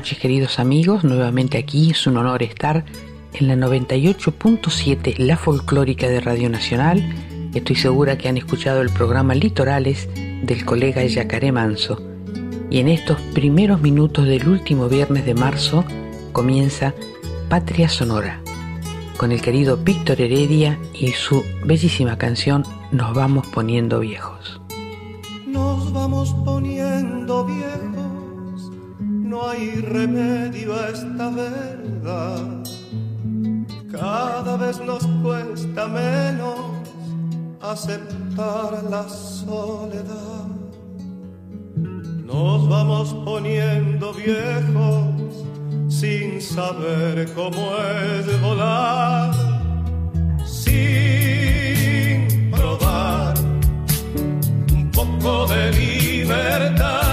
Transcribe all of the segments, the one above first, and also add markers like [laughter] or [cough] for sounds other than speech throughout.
Noches queridos amigos, nuevamente aquí es un honor estar en la 98.7 La Folclórica de Radio Nacional. Estoy segura que han escuchado el programa Litorales del colega Yacaré Manso. Y en estos primeros minutos del último viernes de marzo comienza Patria Sonora, con el querido Víctor Heredia y su bellísima canción Nos vamos poniendo viejos. Nos vamos poniendo hay remedio a esta verdad. Cada vez nos cuesta menos aceptar la soledad. Nos vamos poniendo viejos sin saber cómo es volar, sin probar un poco de libertad.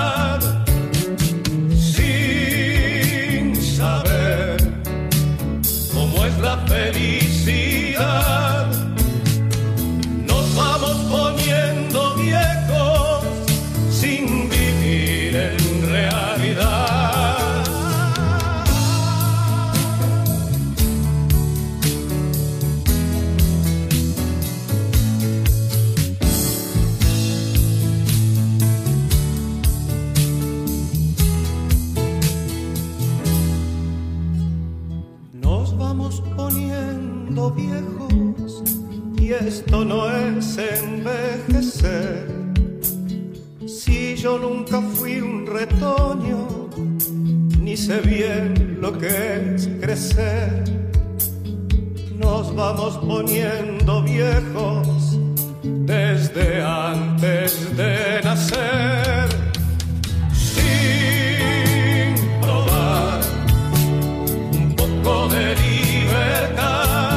Esto no es envejecer. Si yo nunca fui un retoño, ni sé bien lo que es crecer. Nos vamos poniendo viejos desde antes de nacer. Sin probar un poco de libertad,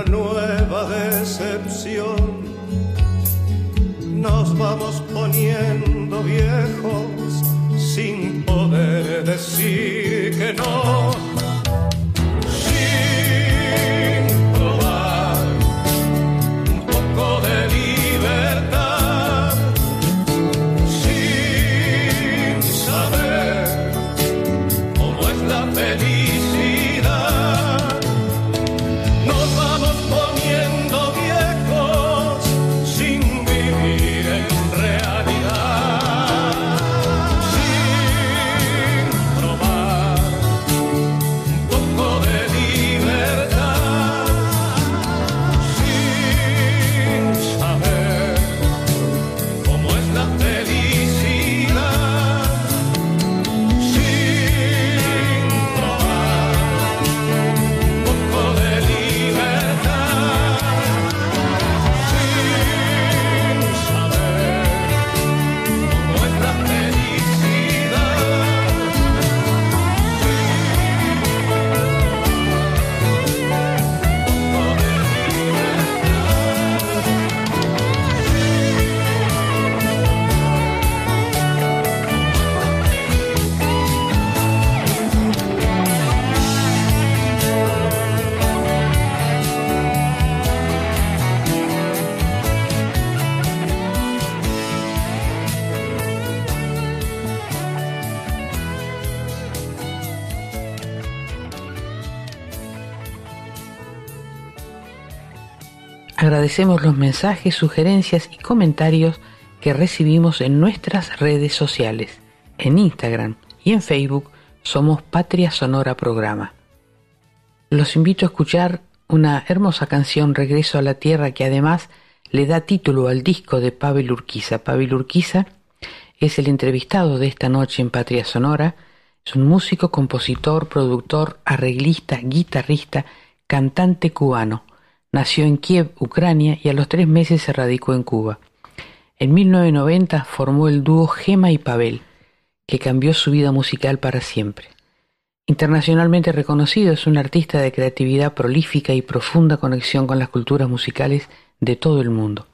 una nueva decepción. Nos vamos poniendo viejos sin poder decir que no. Agradecemos los mensajes, sugerencias y comentarios que recibimos en nuestras redes sociales. En Instagram y en Facebook somos Patria Sonora Programa. Los invito a escuchar una hermosa canción Regreso a la Tierra que además le da título al disco de Pavel Urquiza. Pavel Urquiza es el entrevistado de esta noche en Patria Sonora. Es un músico, compositor, productor, arreglista, guitarrista, cantante cubano. Nació en Kiev, Ucrania, y a los tres meses se radicó en Cuba. En 1990 formó el dúo Gema y Pavel, que cambió su vida musical para siempre. Internacionalmente reconocido, es un artista de creatividad prolífica y profunda conexión con las culturas musicales de todo el mundo.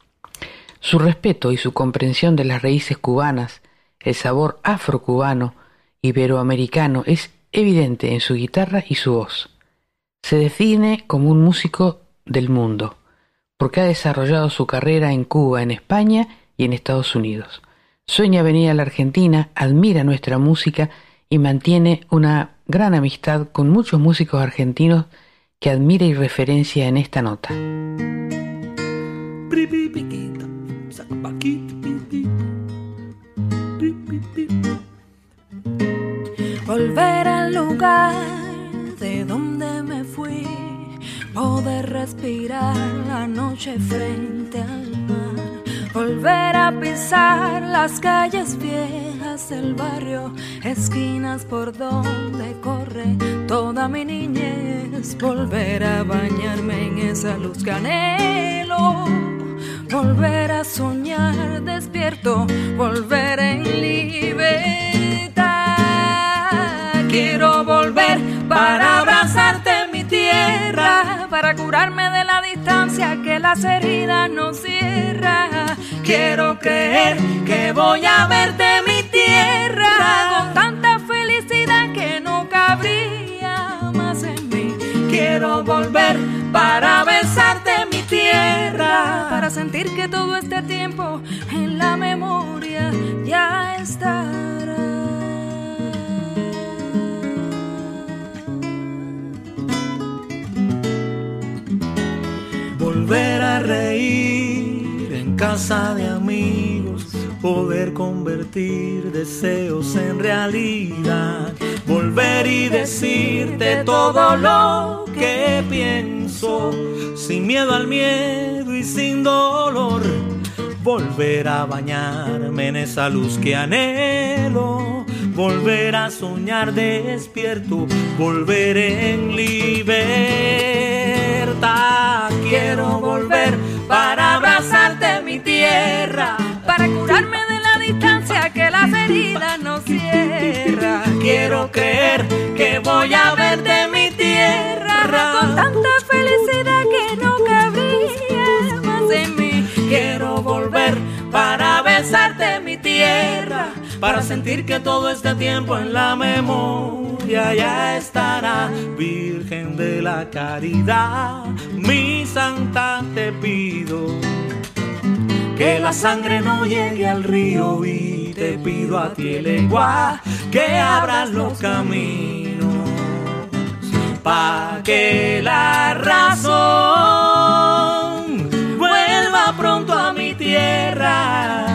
Su respeto y su comprensión de las raíces cubanas, el sabor afrocubano, iberoamericano, es evidente en su guitarra y su voz. Se define como un músico del mundo, porque ha desarrollado su carrera en Cuba, en España y en Estados Unidos. Sueña venir a la Argentina, admira nuestra música y mantiene una gran amistad con muchos músicos argentinos que admira y referencia en esta nota. Volver al lugar de donde me fui, poder respirar la noche frente al mar, volver a pisar las calles viejas del barrio, esquinas por donde corre toda mi niñez, volver a bañarme en esa luz que anhelo. Volver a soñar despierto, volver en libertad. Quiero volver para abrazarte mi para curarme de la distancia que las heridas no cierran. Quiero creer que voy a verte mi tierra con tanta felicidad que no cabría más en mí. Quiero volver para besarte mi tierra, para sentir que todo este tiempo en la memoria casa de amigos, poder convertir deseos en realidad, volver y decirte todo lo que pienso, sin miedo al miedo y sin dolor, volver a bañarme en esa luz que anhelo. Volver a soñar despierto, volver en libertad. Quiero volver para abrazarte mi tierra, para curarme de la distancia que las heridas no cierran. Quiero creer que voy a verte mi tierra con tanta felicidad que no cabría más en mí. Quiero volver para besarte mi tierra, para sentir que todo este tiempo en la memoria ya estará. Virgen de la Caridad, mi santa te pido que la sangre no llegue al río y te pido a ti lengua que abras los caminos pa que la razón vuelva pronto a mi tierra.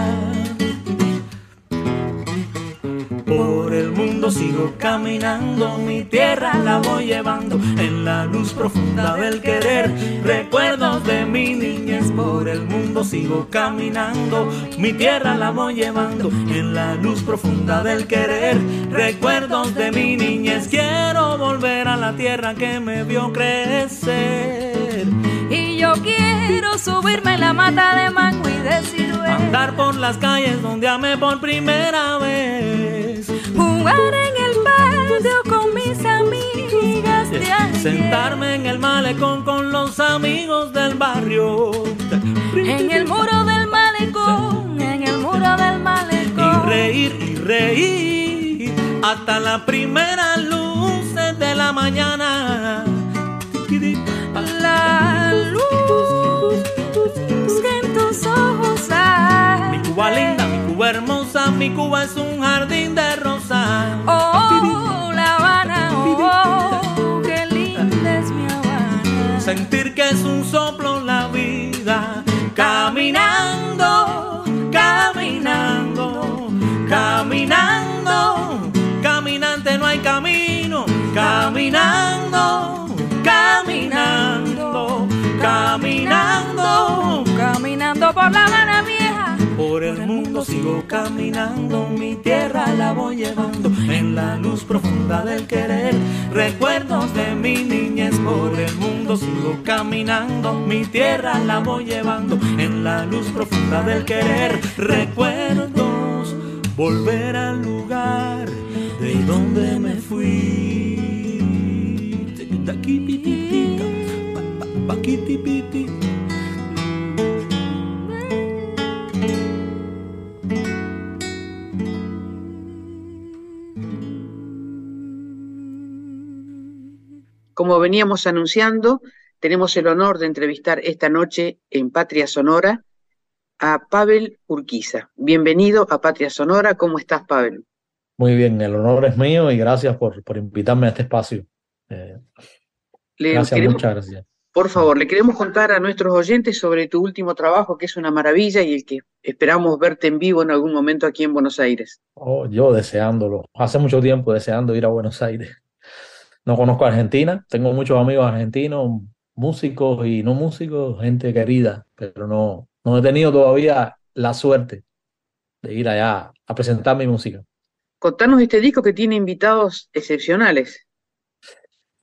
Sigo caminando, mi tierra la voy llevando en la luz profunda del querer. Recuerdos de mi niñez, por el mundo sigo caminando, mi tierra la voy llevando en la luz profunda del querer. Recuerdos de mi niñez, quiero volver a la tierra que me vio crecer. Y yo quiero subirme la mata de mango y decir Andar por las calles donde amé por primera vez. Jugar en el patio con mis amigas de ayer. Sentarme en el malecón con los amigos del barrio. En el muro del malecón, en el muro del malecón. Y reír y reír hasta la primera luz de la mañana. La luz que en tus ojos hay. Mi Cuba linda, Cuba hermosa, mi Cuba es un jardín de rosas. Oh, La Habana, oh, qué linda es mi Habana. Sentir que es un soplo la vida. Caminando, caminando, caminando. Caminante no hay camino. Caminando, caminando, caminando, caminando por La Habana mía. Por el mundo sigo caminando, mi tierra la voy llevando en la luz profunda del querer. Recuerdos de mi niñez por el mundo sigo caminando, mi tierra la voy llevando en la luz profunda del querer. Recuerdos, volver al lugar de donde me fui. Como veníamos anunciando, tenemos el honor de entrevistar esta noche en Patria Sonora a Pavel Urquiza. Bienvenido a Patria Sonora. ¿Cómo estás, Pavel? Muy bien, el honor es mío y gracias por, por invitarme a este espacio. Eh, gracias, muchas gracias. Por favor, le queremos contar a nuestros oyentes sobre tu último trabajo, que es una maravilla y el que esperamos verte en vivo en algún momento aquí en Buenos Aires. Oh, yo deseándolo. Hace mucho tiempo deseando ir a Buenos Aires. No conozco a Argentina, tengo muchos amigos argentinos, músicos y no músicos, gente querida, pero no, no he tenido todavía la suerte de ir allá a presentar mi música. Contanos este disco que tiene invitados excepcionales.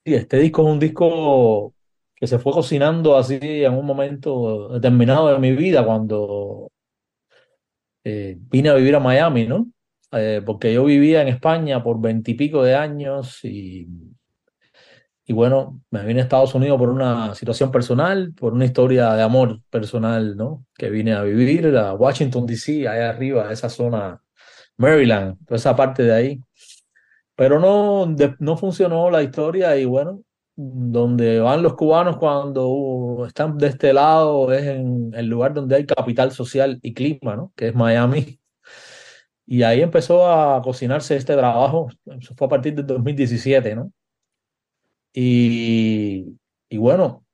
Sí, este disco es un disco que se fue cocinando así en un momento determinado de mi vida cuando eh, vine a vivir a Miami, ¿no? Eh, porque yo vivía en España por veintipico de años y y bueno, me vine a Estados Unidos por una situación personal, por una historia de amor personal, ¿no? Que vine a vivir a Washington, D.C., allá arriba, esa zona, Maryland, toda esa parte de ahí. Pero no, no funcionó la historia y bueno, donde van los cubanos cuando están de este lado es en el lugar donde hay capital social y clima, ¿no? Que es Miami. Y ahí empezó a cocinarse este trabajo, fue a partir del 2017, ¿no? Y, bueno,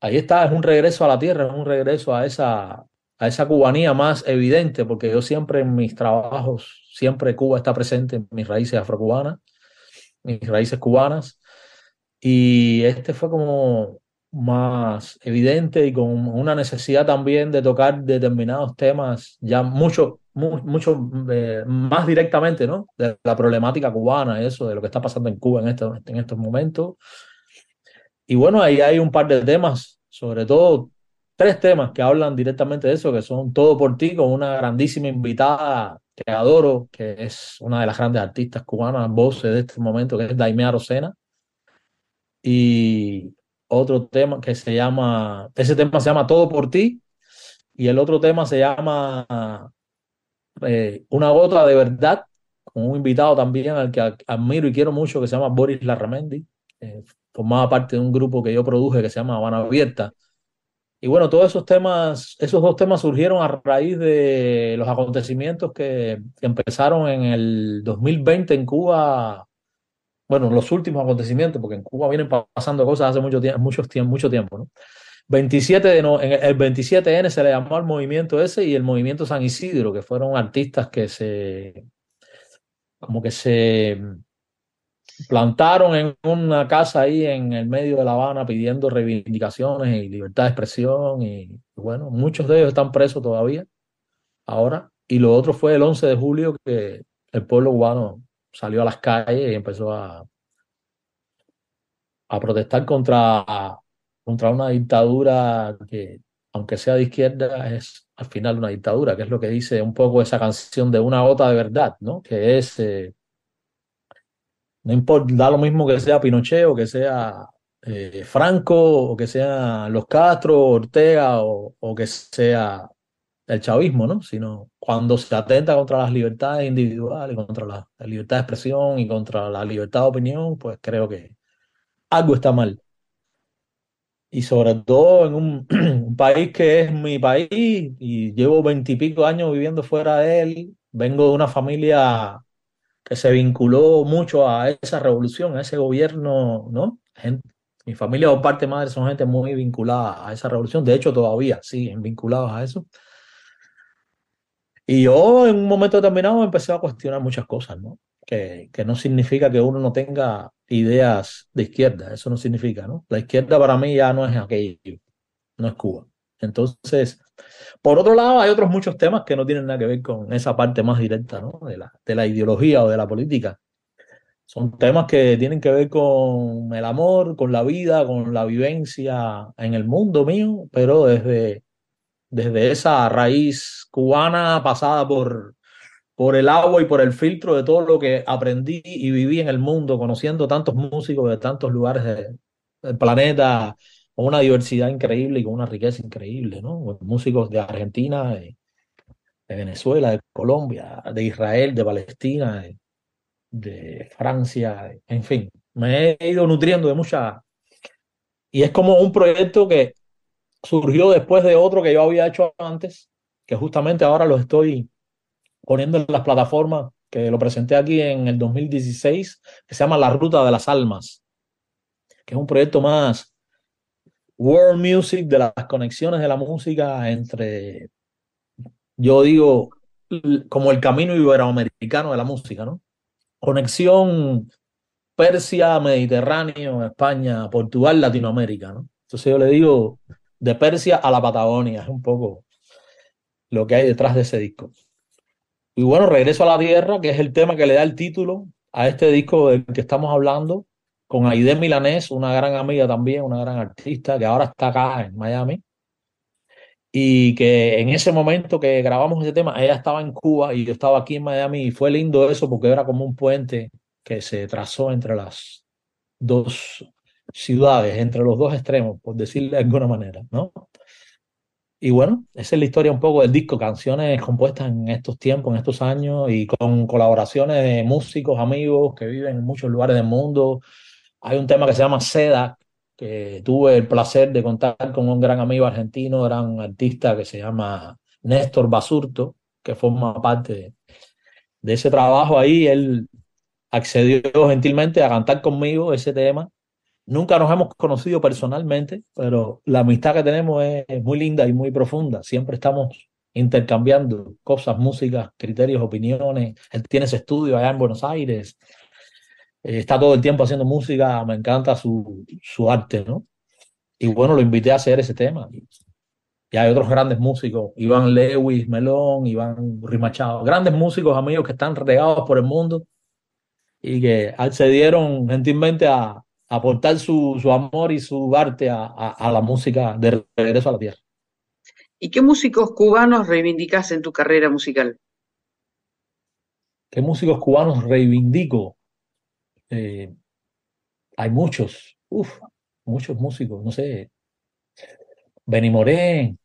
ahí está, es un regreso a la tierra, es un regreso a esa, a esa cubanía más evidente, porque yo siempre en mis trabajos, siempre Cuba está presente en mis raíces afrocubanas, mis raíces cubanas. Y este fue como más evidente y con una necesidad también de tocar determinados temas ya mucho, mucho, eh, más directamente, ¿no? De la problemática cubana, eso, de lo que está pasando en Cuba en estos, en estos momentos y bueno, ahí hay un par de temas, sobre todo tres temas que hablan directamente de eso, que son Todo por ti, con una grandísima invitada que adoro, que es una de las grandes artistas cubanas, voces de este momento, que es Daimea Rosena. Y otro tema que se llama, ese tema se llama Todo por ti, y el otro tema se llama eh, Una gota de verdad, con un invitado también al que admiro y quiero mucho, que se llama Boris Larramendi. Eh, formaba parte de un grupo que yo produje que se llama Habana Abierta. Y bueno, todos esos temas, esos dos temas surgieron a raíz de los acontecimientos que, empezaron en el 2020 en Cuba. Bueno, los últimos acontecimientos, porque en Cuba vienen pasando cosas hace mucho tiempo, mucho tiempo, mucho tiempo, ¿no? 27 de no, el 27N se le llamó al movimiento ese y el movimiento San Isidro, que fueron artistas que se, como que se plantaron en una casa ahí en el medio de La Habana pidiendo reivindicaciones y libertad de expresión y bueno, muchos de ellos están presos todavía ahora. Y lo otro fue el 11 de julio que el pueblo cubano salió a las calles y empezó a, a protestar contra, contra una dictadura que, aunque sea de izquierda, es al final una dictadura, que es lo que dice un poco esa canción de una gota de verdad, ¿no? Que es... Eh, no importa, da lo mismo que sea Pinochet o que sea eh, Franco o que sea los Castro, Ortega o, o, que sea el chavismo, ¿no? Sino cuando se atenta contra las libertades individuales, contra la, libertad de expresión y contra la libertad de opinión, pues creo que algo está mal. Y sobre todo en un, [clears throat] un país que es mi país y llevo veintipico años viviendo fuera de él, vengo de una familia que se vinculó mucho a esa revolución, a ese gobierno, ¿no? mi familia o parte madre son gente muy vinculada a esa revolución, de hecho todavía siguen vinculados a eso. Y yo en un momento determinado empecé a cuestionar muchas cosas, ¿no? Que, no significa que uno no tenga ideas de izquierda, eso no significa, ¿no? La izquierda para mí ya no es aquello, no es Cuba. Entonces, por otro lado, hay otros muchos temas que no tienen nada que ver con esa parte más directa, ¿no? De la, de la ideología o de la política. Son temas que tienen que ver con el amor, con la vida, con la vivencia en el mundo mío, pero desde, desde esa raíz cubana pasada por, por el agua y por el filtro de todo lo que aprendí y viví en el mundo, conociendo tantos músicos de tantos lugares del planeta, con una diversidad increíble y con una riqueza increíble, ¿no? Músicos de Argentina, de, Venezuela, de Colombia, de Israel, de Palestina, de, Francia, en fin, me he ido nutriendo de mucha... Y es como un proyecto que surgió después de otro que yo había hecho antes, que justamente ahora lo estoy poniendo en las plataformas, que lo presenté aquí en el 2016, que se llama La Ruta de las Almas, que es un proyecto más world music, de las conexiones de la música entre, yo digo, como el camino iberoamericano de la música, ¿no? Conexión Persia, Mediterráneo, España, Portugal, Latinoamérica, ¿no? Entonces yo le digo de Persia a la Patagonia, es un poco lo que hay detrás de ese disco. Y bueno, regreso a la tierra, que es el tema que le da el título a este disco del que estamos hablando, con Aide Milanés, una gran amiga también, una gran artista, que ahora está acá en Miami. Y que en ese momento que grabamos ese tema, ella estaba en Cuba y yo estaba aquí en Miami y fue lindo eso porque era como un puente que se trazó entre las dos ciudades, entre los dos extremos, por decirle de alguna manera, ¿no? Y bueno, esa es la historia un poco del disco, canciones compuestas en estos tiempos, en estos años y con colaboraciones de músicos, amigos que viven en muchos lugares del mundo, hay un tema que se llama Seda, que tuve el placer de contar con un gran amigo argentino, gran artista que se llama Néstor Basurto, que forma parte de, ese trabajo ahí. Él accedió gentilmente a cantar conmigo ese tema. Nunca nos hemos conocido personalmente, pero la amistad que tenemos es, muy linda y muy profunda. Siempre estamos intercambiando cosas, músicas, criterios, opiniones. Él tiene ese estudio allá en Buenos Aires. Eh, está todo el tiempo haciendo música, me encanta su, su arte, ¿no? Y bueno, lo invité a hacer ese tema. Y hay otros grandes músicos, Iván Lewis, Melón, Iván Rimachado, grandes músicos, amigos que están regados por el mundo y que accedieron gentilmente a, aportar su, su, amor y su arte a, a, la música de regreso a la tierra. ¿Y qué músicos cubanos reivindicas en tu carrera musical? ¿Qué músicos cubanos reivindico? Eh, hay muchos, uff, muchos músicos, no sé, Benny Moré,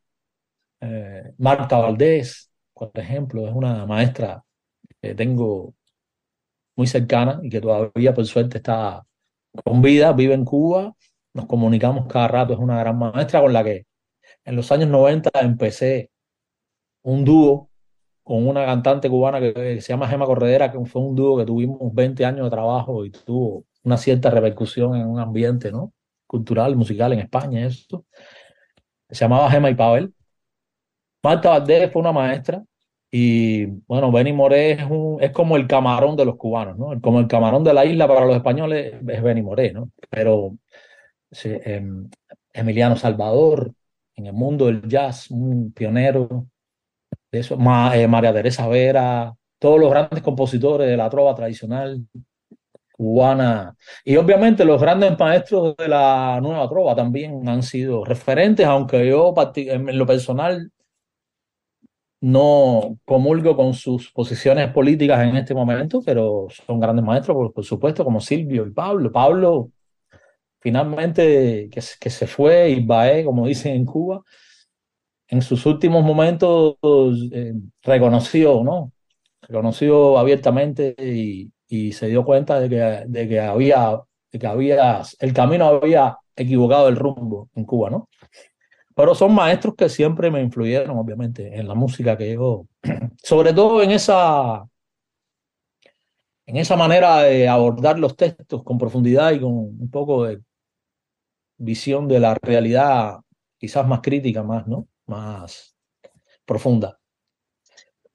eh, Marta Valdés, por ejemplo, es una maestra que tengo muy cercana y que todavía por suerte está con vida, vive en Cuba, nos comunicamos cada rato, es una gran maestra con la que en los años 90 empecé un dúo con una cantante cubana que, se llama Gema Corredera, que fue un dúo que tuvimos 20 años de trabajo y tuvo una cierta repercusión en un ambiente ¿no? cultural, musical en España. Eso. Se llamaba Gema y Pavel. Marta Valdés fue una maestra y bueno, Benny Moré es, un, es como el camarón de los cubanos, ¿no? Como el camarón de la isla para los españoles es Benny Moré, ¿no? Pero em, Emiliano Salvador, en el mundo del jazz, un pionero, eso, eh, María Teresa Vera, todos los grandes compositores de la trova tradicional cubana. Y obviamente los grandes maestros de la nueva trova también han sido referentes, aunque yo en lo personal no comulgo con sus posiciones políticas en este momento, pero son grandes maestros, por, supuesto, como Silvio y Pablo. Pablo finalmente que, que se fue y va, como dicen en Cuba, en sus últimos momentos eh, reconoció, ¿no? Reconoció abiertamente y, se dio cuenta de que, de que había, de que había, el camino había equivocado el rumbo en Cuba, ¿no? Pero son maestros que siempre me influyeron, obviamente, en la música que yo, [clears throat] sobre todo en esa, en esa manera de abordar los textos con profundidad y con un poco de visión de la realidad, quizás más crítica, más, ¿no? más profunda.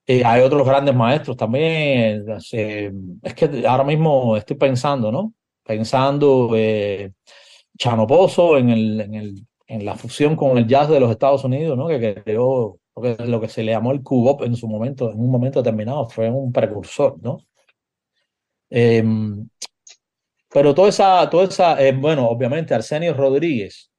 Eh, hay otros grandes maestros también. Eh, es que ahora mismo estoy pensando, ¿no? Pensando eh, Chano Pozo en, el, en, el, en la fusión con el jazz de los Estados Unidos, ¿no? Que creó lo que, lo que se le llamó el cubop en su momento, en un momento determinado, fue un precursor, ¿no? Em, pero toda esa, toda esa eh, bueno, obviamente Arsenio Rodríguez,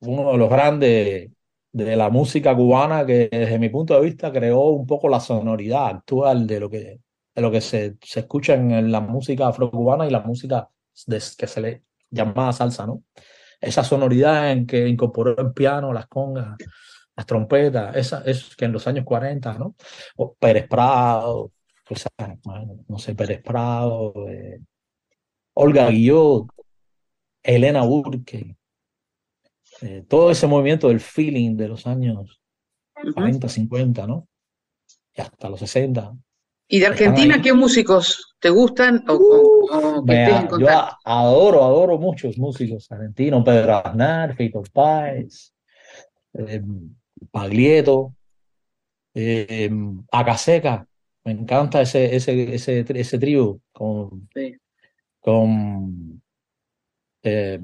uno de los grandes de la música cubana que desde mi punto de vista creó un poco la sonoridad actual de lo que, de lo que se, se escucha en la música afrocubana y la música de, que se le llama salsa, ¿no? Esa sonoridad en que incorporó el piano, las congas, las trompetas, esa es que en los años 40, ¿no? O Pérez Prado, no sé, Pérez Prado, eh, Olga Guillot, Elena Burke, eh, todo ese movimiento del feeling de los años 40, 50, ¿no? Y hasta los 60. ¿Y de Argentina qué músicos te gustan o, uh, Yo adoro, adoro muchos músicos argentinos, Pedro Aznar, Fito Páez, eh, Paglieto, eh, Acaseca, me encanta ese, ese, ese, ese trío con, con eh,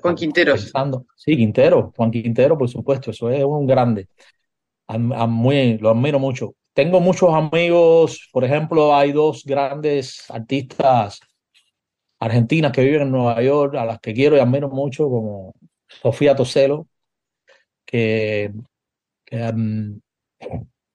Juan Quintero. Sí, Quintero, Juan Quintero, por supuesto, eso es un grande. muy, lo admiro mucho. Tengo muchos amigos, por ejemplo, hay dos grandes artistas argentinas que viven en Nueva York, a las que quiero y admiro mucho, como Sofía Toselo, que, um,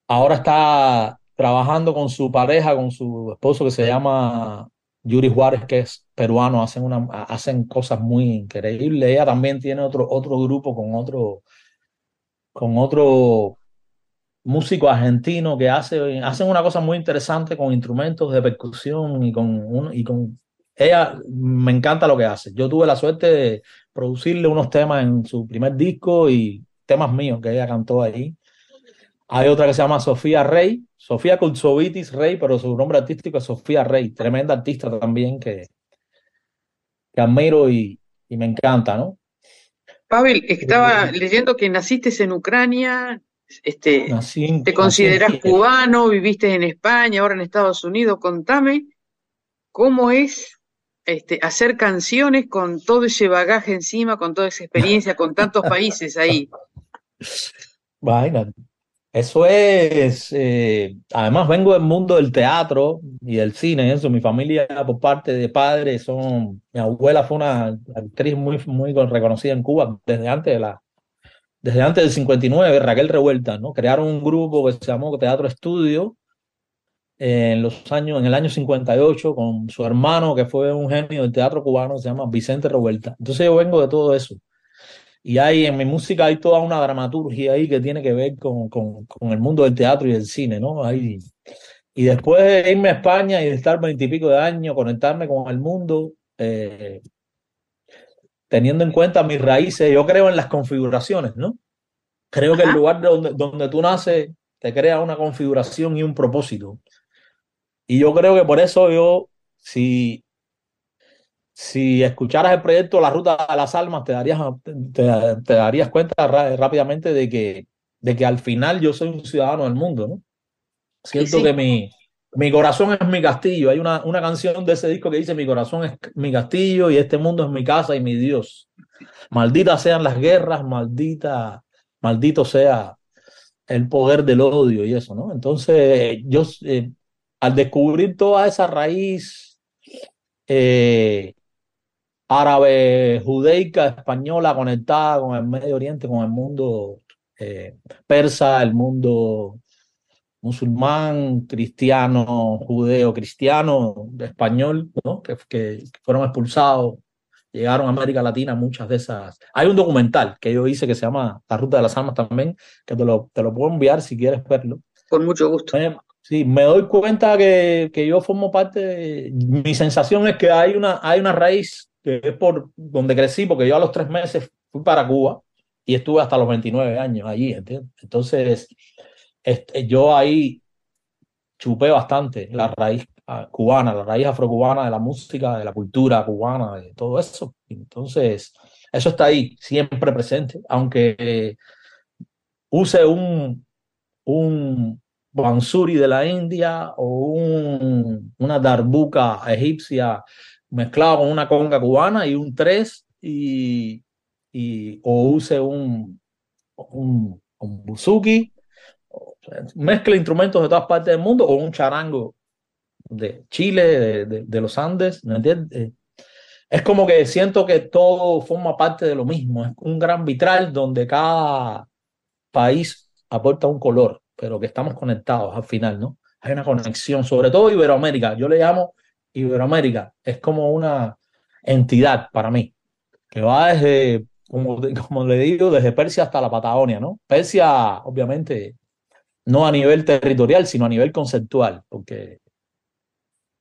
ahora está trabajando con su pareja, con su esposo que se llama Yuri Juárez, que es peruano, hacen, una, hacen cosas muy increíbles. Ella también tiene otro, otro grupo con otro, con otro músico argentino que hace, hacen una cosa muy interesante con instrumentos de percusión y con, y con ella me encanta lo que hace. Yo tuve la suerte de producirle unos temas en su primer disco y temas míos que ella cantó ahí. Hay otra que se llama Sofía Rey, Sofía Kultsovitis Rey, pero su nombre artístico es Sofía Rey, tremenda artista también que, que admiro y, y me encanta, ¿no? Pavel, estaba leyendo que naciste en Ucrania, este, te consideras cubano, viviste en España, ahora en Estados Unidos. Contame cómo es este, hacer canciones con todo ese bagaje encima, con toda esa experiencia, con tantos [laughs] países ahí. Vaina, eso es, eh, además vengo del mundo del teatro y del cine, eso, mi familia por parte de padre son, mi abuela fue una actriz muy, muy reconocida en Cuba desde antes de la, desde antes del 59, Raquel Revuelta, ¿no? Crearon un grupo que se llamó Teatro Estudio en los años, en el año 58 con su hermano que fue un genio del teatro cubano, se llama Vicente Revuelta. Entonces yo vengo de todo eso. Y hay en mi música hay toda una dramaturgia ahí que tiene que ver con, con, con el mundo del teatro y del cine, ¿no? Ahí, y después de irme a España y de estar veintipico de años, conectarme con el mundo, eh, teniendo en cuenta mis raíces, yo creo en las configuraciones, ¿no? Creo que el lugar donde, donde tú naces te crea una configuración y un propósito. Y yo creo que por eso yo, si, si escucharas el proyecto La Ruta de las Almas, te darías, te, darías cuenta rápidamente de que, de que al final yo soy un ciudadano del mundo, ¿no? Siento que mi, mi corazón es mi castillo. Hay una, una canción de ese disco que dice mi corazón es mi castillo y este mundo es mi casa y mi Dios. Malditas sean las guerras, maldita, maldito sea el poder del odio y eso, ¿no? Entonces, yo eh, al descubrir toda esa raíz eh, árabe, judaica, española, conectada con el Medio Oriente, con el mundo eh, persa, el mundo musulmán, cristiano, judeo, cristiano, español, ¿no? que, que, fueron expulsados, llegaron a América Latina, muchas de esas. Hay un documental que yo hice que se llama La Ruta de las Almas también, que te lo, te lo puedo enviar si quieres verlo. Con mucho gusto. Sí, me doy cuenta que, que yo formo parte, de, mi sensación es que hay una, hay una raíz que es por donde crecí, porque yo a los tres meses fui para Cuba y estuve hasta los 29 años allí, ¿entiendes? Entonces, este, yo ahí chupé bastante la raíz ah, cubana, la raíz afrocubana de la música, de la cultura cubana, de todo eso. Entonces, eso está ahí, siempre presente, aunque use un, un bansuri de la India o un, una darbuca egipcia mezclado con una conga cubana y un tres y, y o use un, un, un buzuki, mezcla instrumentos de todas partes del mundo o un charango de Chile, de, de, los Andes, ¿me entiendes? Eh, es como que siento que todo forma parte de lo mismo, es un gran vitral donde cada país aporta un color, pero que estamos conectados al final, ¿no? Hay una conexión, sobre todo Iberoamérica, yo le llamo Iberoamérica, es como una entidad para mí, que va desde, como, como le digo, desde Persia hasta la Patagonia, ¿no? Persia, obviamente, no a nivel territorial, sino a nivel conceptual, porque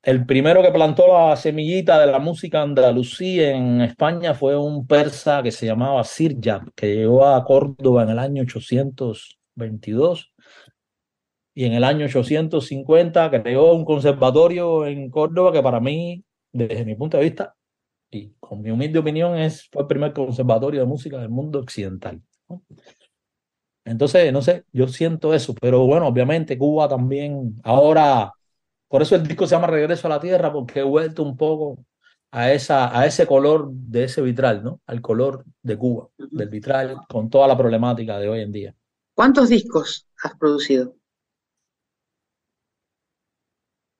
el primero que plantó la semillita de la música andalusí en España fue un persa que se llamaba Sirjab, que llegó a Córdoba en el año 822 y en el año 850 creó un conservatorio en Córdoba que para mí, desde mi punto de vista, y con mi humilde opinión, es, fue el primer conservatorio de música del mundo occidental. Entonces, no sé, yo siento eso, pero bueno, obviamente Cuba también ahora por eso el disco se llama Regreso a la Tierra, porque he vuelto un poco a, esa, a ese color de ese vitral, ¿no? Al color de Cuba, del vitral, con toda la problemática de hoy en día. ¿Cuántos discos has producido?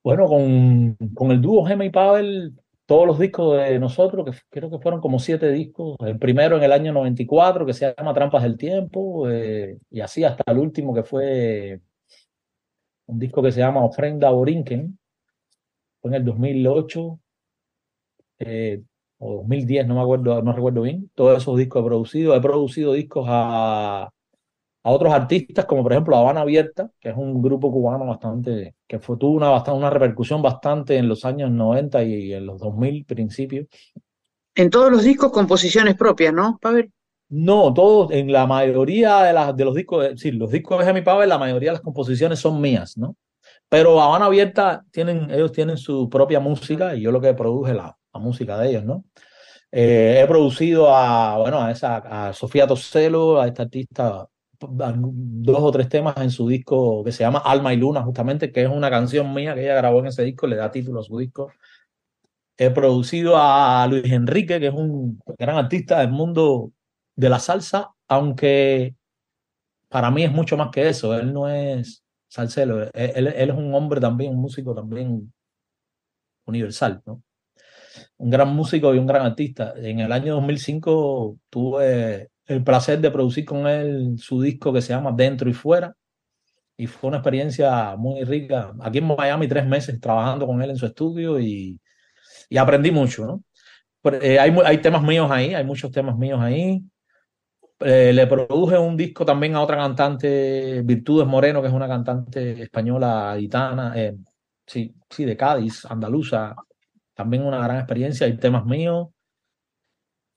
Bueno, con, con el dúo Gema y Pavel, todos los discos de nosotros, que creo que fueron como siete discos, el primero en el año 94, que se llama Trampas del Tiempo, eh, y así hasta el último que fue un disco que se llama Ofrenda Borinquen, fue en el 2008 eh, o 2010, no me acuerdo, no recuerdo bien, todos esos discos he producido, he producido discos a, a otros artistas, como por ejemplo Habana Abierta, que es un grupo cubano bastante, que fue, tuvo una, bastante, una repercusión bastante en los años 90 y, en los 2000 principios. En todos los discos composiciones propias, ¿no, Pavel? No, todos, en la mayoría de, las, de los discos, sí, los discos de mi Pavel, la mayoría de las composiciones son mías, ¿no? Pero Habana Abierta, tienen, ellos tienen su propia música y yo lo que produje la, la música de ellos, ¿no? Eh, he producido a, bueno, a, esa, a Sofía Toselo, a esta artista, dos o tres temas en su disco que se llama Alma y Luna, justamente, que es una canción mía que ella grabó en ese disco, le da título a su disco. He producido a Luis Enrique, que es un gran artista del mundo de la salsa, aunque para mí es mucho más que eso. Él no es salsero, él, es un hombre también, un músico también universal, ¿no? Un gran músico y un gran artista. En el año 2005 tuve el placer de producir con él su disco que se llama Dentro y Fuera. Y fue una experiencia muy rica. Aquí en Miami, tres meses trabajando con él en su estudio y, y aprendí mucho, ¿no? Eh, hay, hay temas míos ahí, hay muchos temas míos ahí. Eh, le produje un disco también a otra cantante, Virtudes Moreno, que es una cantante española, gitana, eh, sí, sí, de Cádiz, andaluza. También una gran experiencia. Hay temas míos.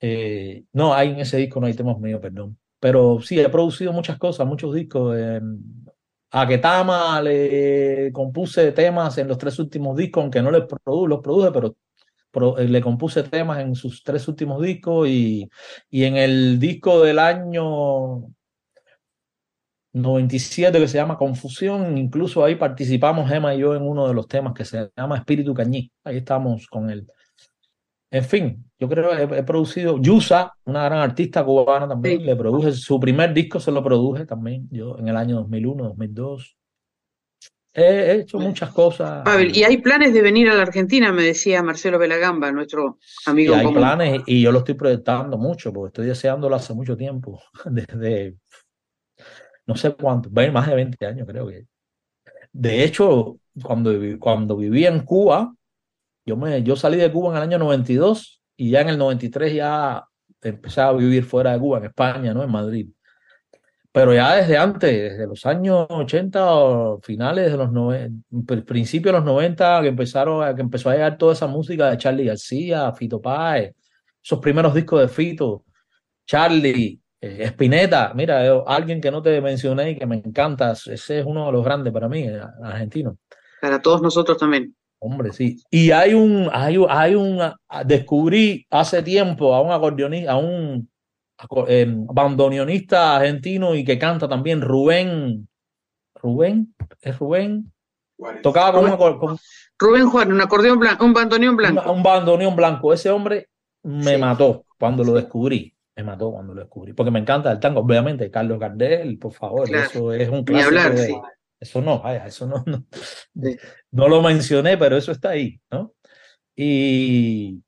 Eh, no, hay en ese disco no hay temas míos, perdón. Pero sí, he producido muchas cosas, muchos discos. a Ketama le compuse temas en los tres últimos discos, aunque no les los produje, pero eh, le compuse temas en sus tres últimos discos y, y en el disco del año 97 que se llama Confusión, incluso ahí participamos Emma y yo en uno de los temas que se llama Espíritu Cañí. Ahí estamos con él. En fin, yo creo que he, producido Yusa, una gran artista cubana también, le produje su primer disco, se lo produje también yo en el año 2001, 2002. He hecho muchas cosas. Pavel, y hay planes de venir a la Argentina, me decía Marcelo Belagamba, nuestro amigo. hay planes y yo lo estoy proyectando mucho, porque estoy deseándolo hace mucho tiempo, [laughs] desde no sé cuánto, más de 20 años creo que. De hecho, cuando, cuando vivía en Cuba, yo, me, yo salí de Cuba en el año 92 y ya en el 93 ya empecé a vivir fuera de Cuba, en España, ¿no? En Madrid. Pero ya desde antes, desde los años 80 o finales de los 90, principios de los 90, que empezaron, que empezó a llegar toda esa música de Charlie García, Fito Páez, esos primeros discos de Fito, Charlie, eh, Spinetta, mira, alguien que no te mencioné y que me encanta, ese es uno de los grandes para mí, eh, argentino. Para todos nosotros también. Hombre, sí. Y hay un, hay, hay un, descubrí hace tiempo a un acordeonista, a un eh, bandoneonista argentino y que canta también, Rubén, Rubén, es Rubén. Tocaba con, Rubén Juan, un acordeón blanco, un bandoneón blanco. Un, bandoneón blanco. Ese hombre me mató cuando lo descubrí. Me mató cuando lo descubrí. Porque me encanta el tango. Obviamente, Carlos Gardel, por favor. Eso es un clásico. Eso no, vaya, eso no, [laughs] no, no, lo mencioné, pero eso está ahí, ¿no? Y,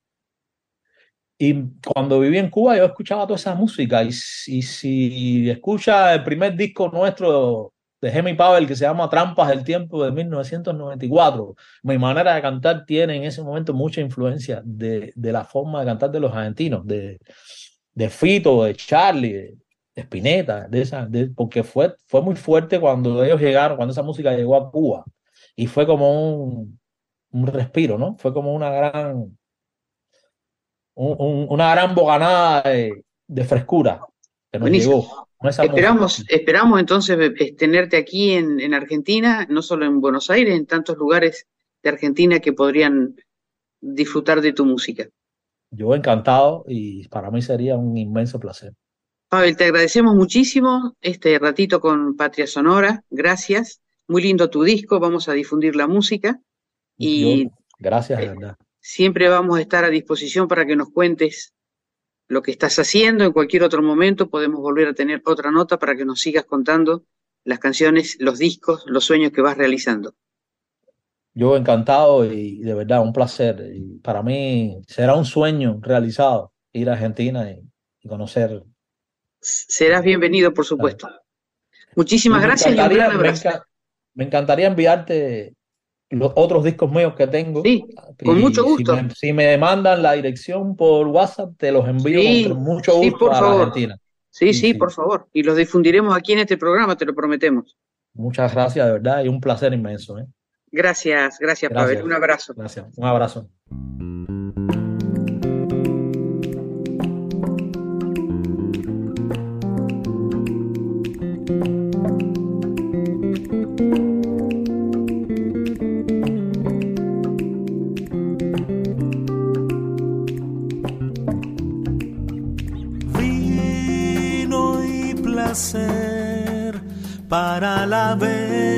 y cuando viví en Cuba yo escuchaba toda esa música y, y si escucha el primer disco nuestro de Jimmy Pavel que se llama Trampas del Tiempo de 1994. Mi manera de cantar tiene en ese momento mucha influencia de, de la forma de cantar de los argentinos, de, de Fito, de Charlie, Spinetta, de esa, de, porque fue, fue muy fuerte cuando ellos llegaron, cuando esa música llegó a Cuba. Y fue como un, un respiro, ¿no? Fue como una gran, un, una gran boganada de, de frescura que nos llegó esperamos, esperamos entonces tenerte aquí en, en, Argentina, no solo en Buenos Aires, en tantos lugares de Argentina que podrían disfrutar de tu música. Yo encantado y para mí sería un inmenso placer. Pavel, te agradecemos muchísimo este ratito con Patria Sonora, gracias. Muy lindo tu disco, vamos a difundir la música. Y gracias, verdad. Siempre vamos a estar a disposición para que nos cuentes lo que estás haciendo. En cualquier otro momento podemos volver a tener otra nota para que nos sigas contando las canciones, los discos, los sueños que vas realizando. Yo encantado y de verdad un placer. Y para mí será un sueño realizado ir a Argentina y, conocer. Serás bienvenido, por supuesto. Muchísimas gracias y un gran abrazo. me encantaría enviarte los otros discos míos que tengo. Sí, con mucho gusto. Si me, demandan la dirección por WhatsApp, te los envío con mucho gusto por a favor. Argentina. Sí, sí, por favor. Y los difundiremos aquí en este programa, te lo prometemos. Muchas gracias, de verdad, y un placer inmenso. ¿eh? Gracias, gracias, gracias, Pavel. Un abrazo. Gracias, un abrazo. Para la bendición.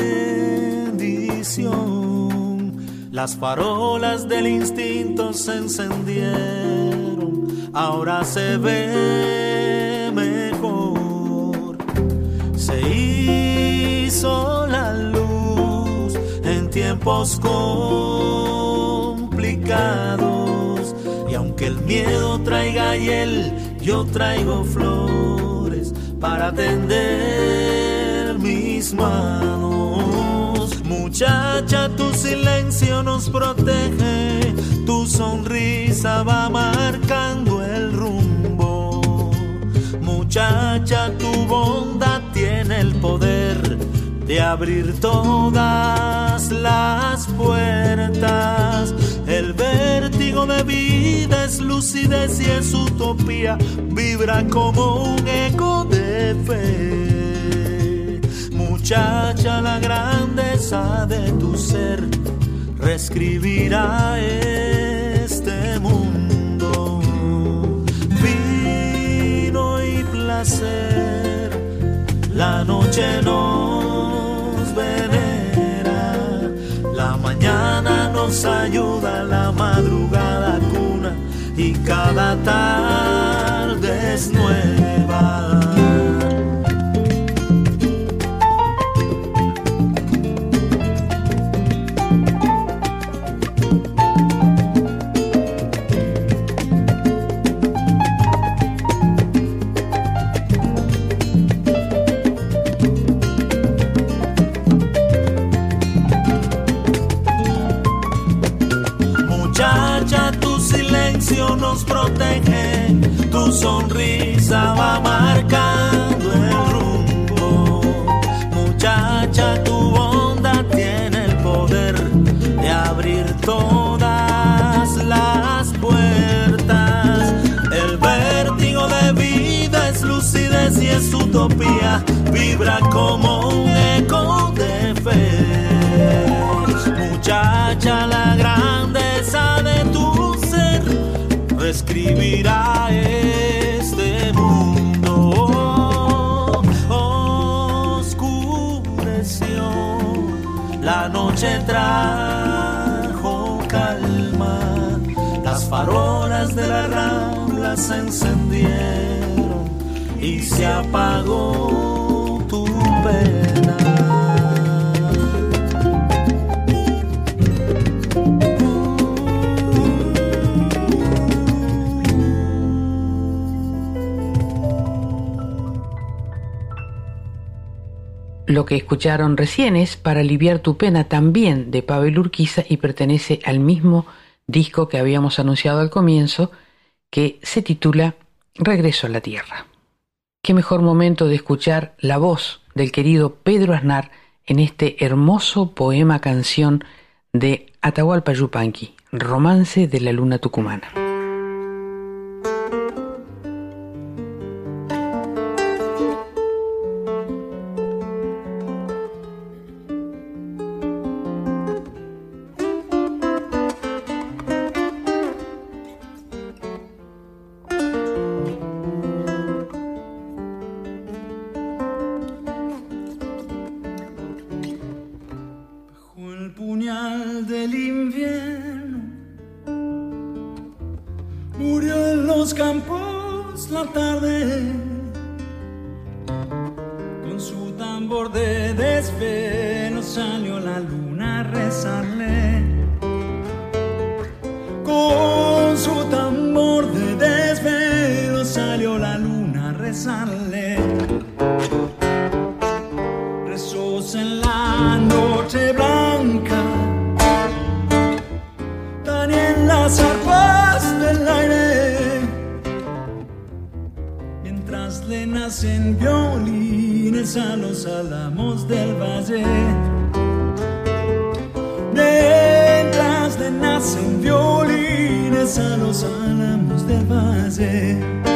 Las farolas del instinto se encendieron, ahora se ve mejor. Se hizo la luz en tiempos complicados y aunque el miedo traiga hiel, yo traigo flores para tender mis manos. Muchacha, tu silencio nos protege, tu sonrisa va marcando el rumbo. Muchacha, tu bondad tiene el poder de abrir todas las puertas. De vida es lucidez y es utopía, vibra como un eco de fe. Muchacha, la grandeza de tu ser reescribirá este mundo. Vino y placer, la noche nos mañana nos ayuda, la madrugada cuna y cada tarde es nueva. Sonrisa va marcando el rumbo. Muchacha, tu bondad tiene el poder de abrir todas las puertas. El vértigo de vida es lucidez y es utopía, vibra como un eco de fe. Muchacha, la grandeza de tu escribirá este mundo. Trajo calma, las farolas de la rambla se encendieron y se apagó Lo que escucharon recién es Para aliviar tu pena también de Pavel Urquiza y pertenece al mismo disco que habíamos anunciado al comienzo que se titula Regreso a la Tierra. Qué mejor momento de escuchar la voz del querido Pedro Aznar en este hermoso poema canción de Atahualpa Yupanqui, Romance de la Luna Tucumana. Y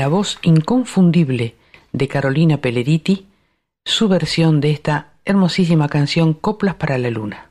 la voz inconfundible de Carolina Pelleriti, su versión de esta hermosísima canción Coplas para la Luna.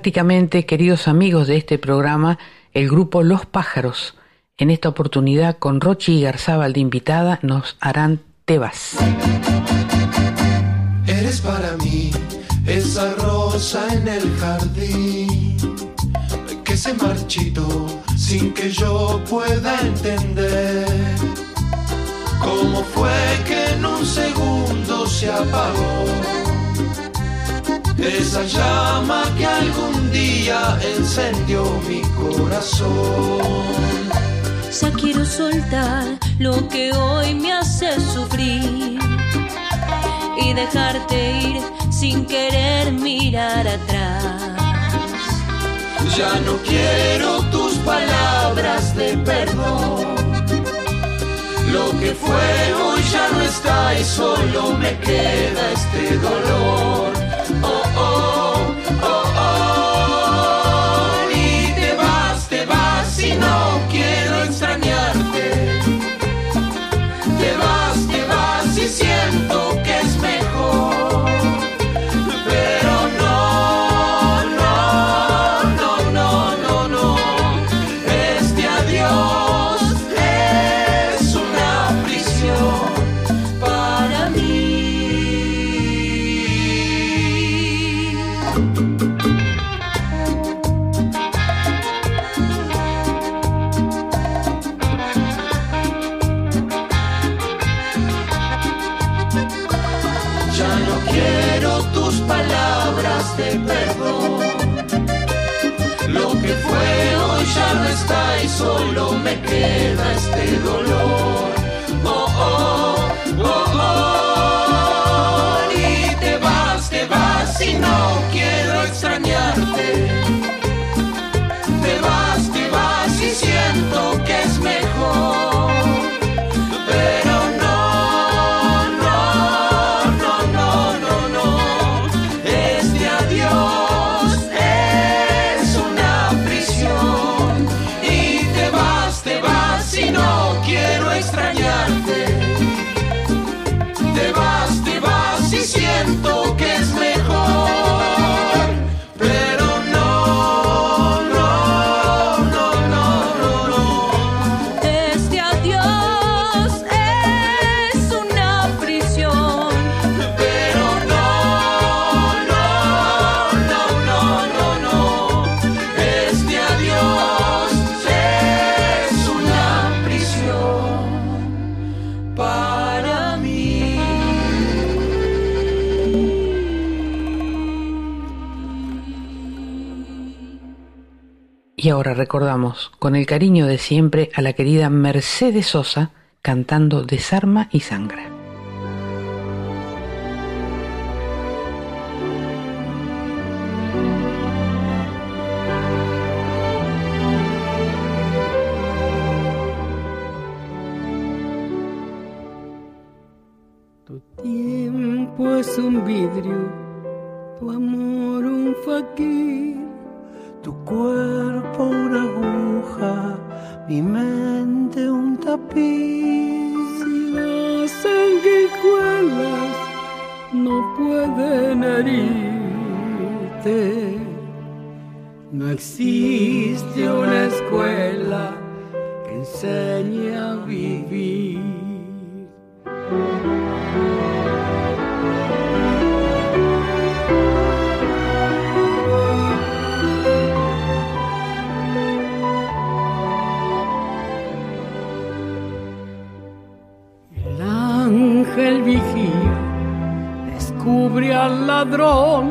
Prácticamente, queridos amigos de este programa, el grupo Los Pájaros. En esta oportunidad, con Rochi Garzábal de invitada, nos harán Tebas. Eres para mí esa rosa en el jardín que se marchitó sin que yo pueda entender cómo fue que en un segundo se apagó esa llama que algún día encendió mi corazón. Ya quiero soltar lo que hoy me hace sufrir y dejarte ir sin querer mirar atrás. Ya no quiero tus palabras de perdón. Lo que fue hoy ya no está y solo me queda este dolor oh, recordamos con el cariño de siempre a la querida Mercedes Sosa cantando Desarma y Sangra.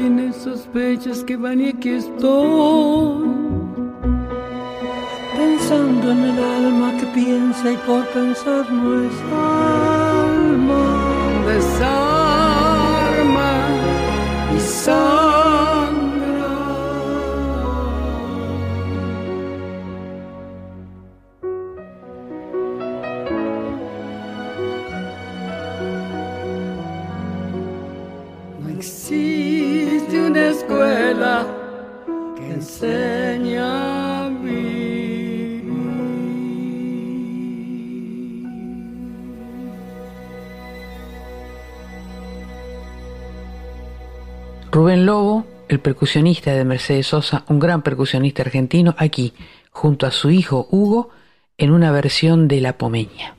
Vienen, sospechas que van y aquí estoy. Pensando en el alma que piensa y por pensar no es alma. desarma y sangra. Rubén Lobo, el percusionista de Mercedes Sosa, un gran percusionista argentino, aquí, junto a su hijo Hugo, en una versión de La Pomeña.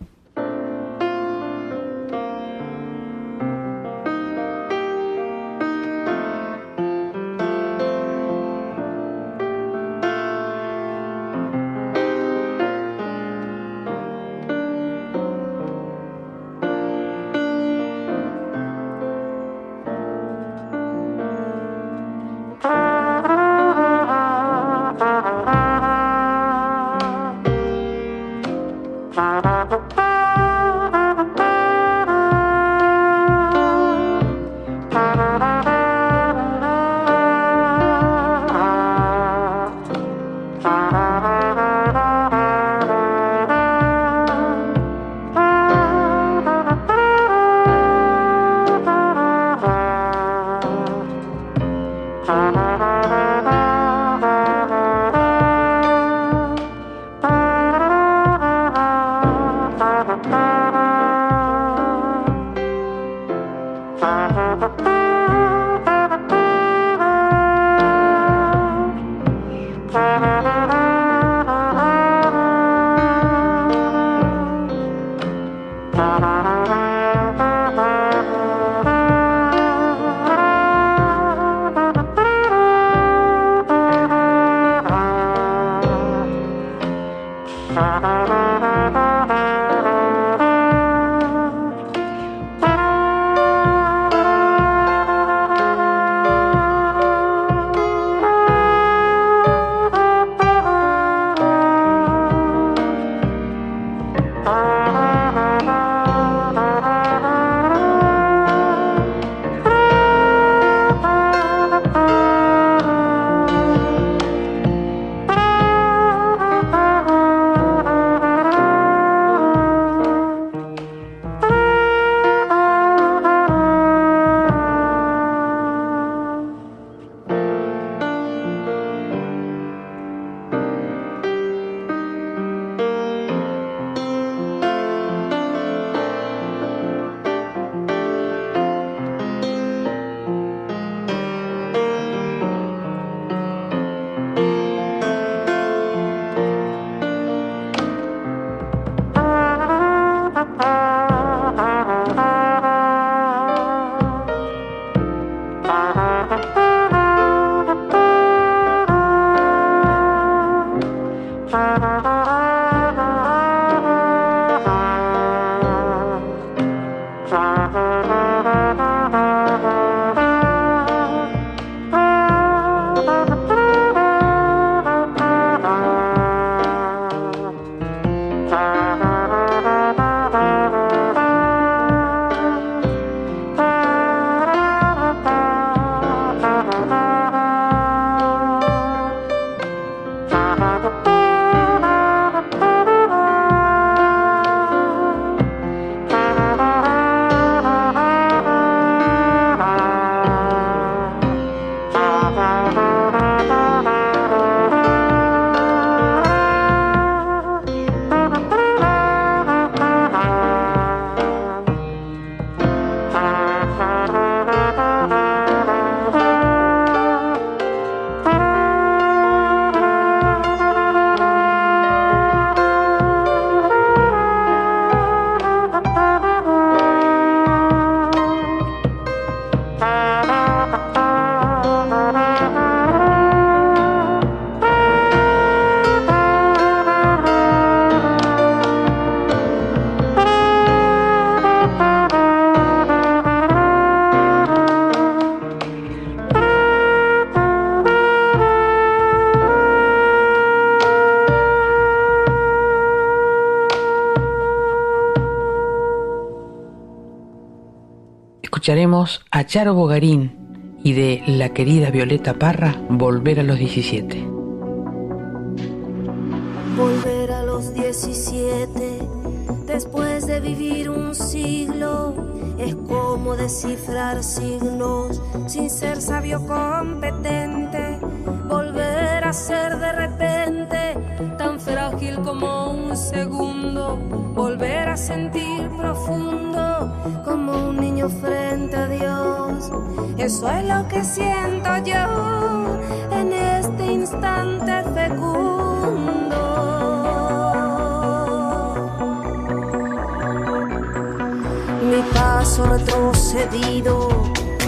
escucharemos a Charo Bogarín y de la querida Violeta Parra, Volver a los 17.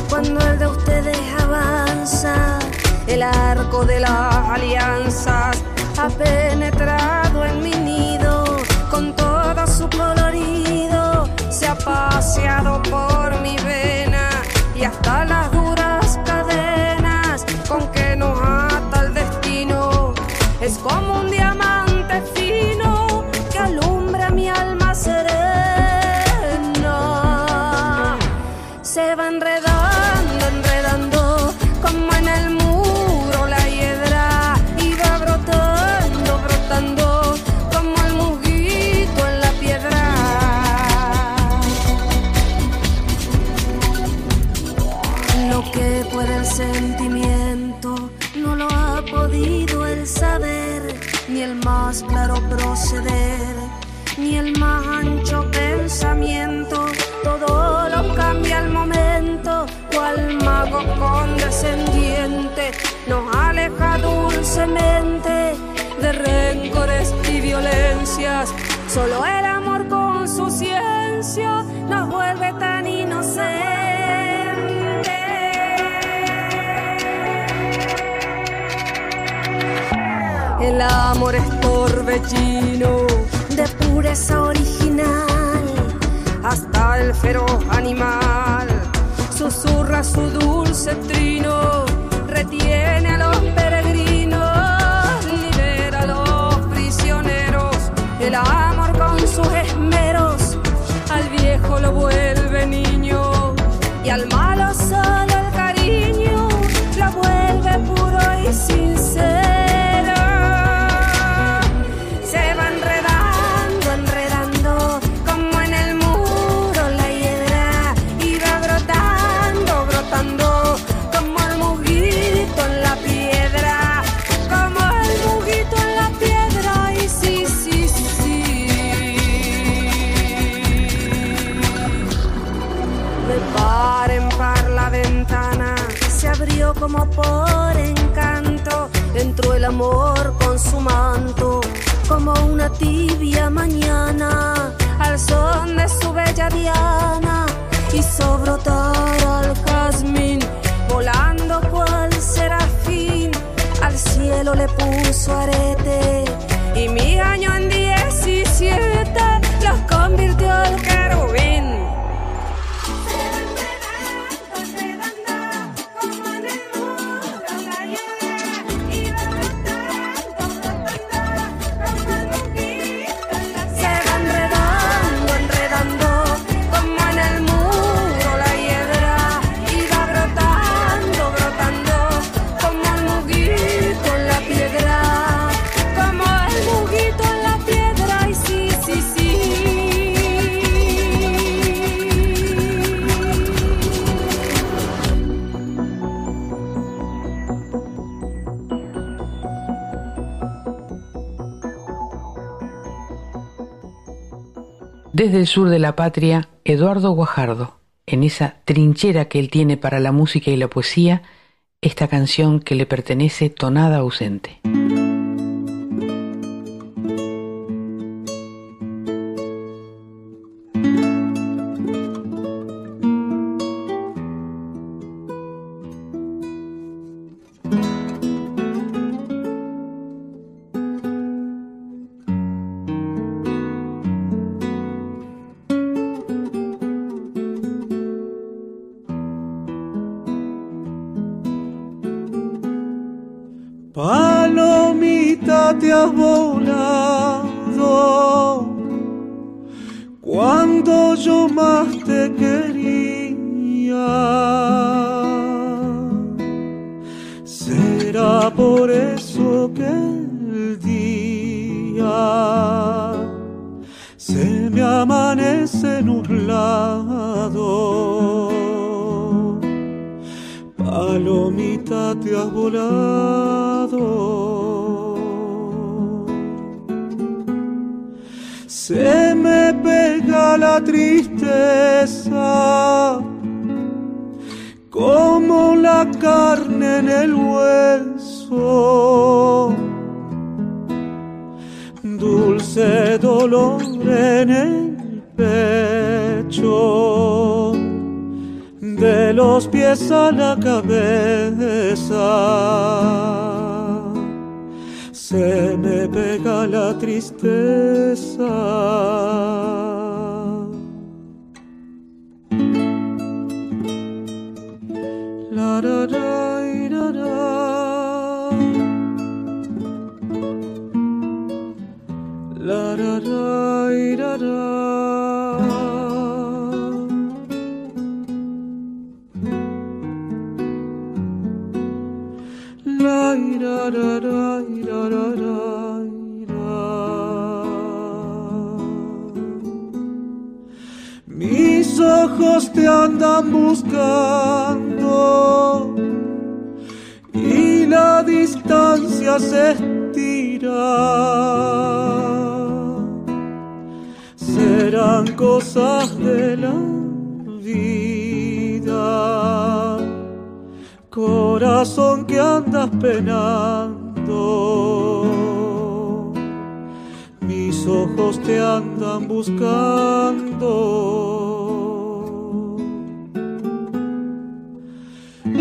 cuando el de ustedes avanza. El arco de las alianzas apenas Solo el amor con su ciencia nos vuelve tan inocentes. El amor es torbellino de pureza original, hasta el feroz animal susurra su dulce trino, retiene a los peregrinos, libera a los prisioneros. El amor como por encanto. Entró el amor con su manto, como una tibia mañana, al son de su bella diana. Hizo brotar al jazmín, volando cual serafín. Al cielo le puso arete, y mi año Desde el sur de la patria, Eduardo Guajardo, en esa trinchera que él tiene para la música y la poesía, esta canción que le pertenece tonada ausente. Por eso que el día se me amanece nublado. Palomita te has volado. Se me pega la tristeza como la carne en el Dulce dolor en el pecho de los pies a la cabeza. Se me pega la tristeza. Mis ojos te andan buscando y la distancia se estira. Serán cosas de la corazón que andas penando. Mis ojos te andan buscando.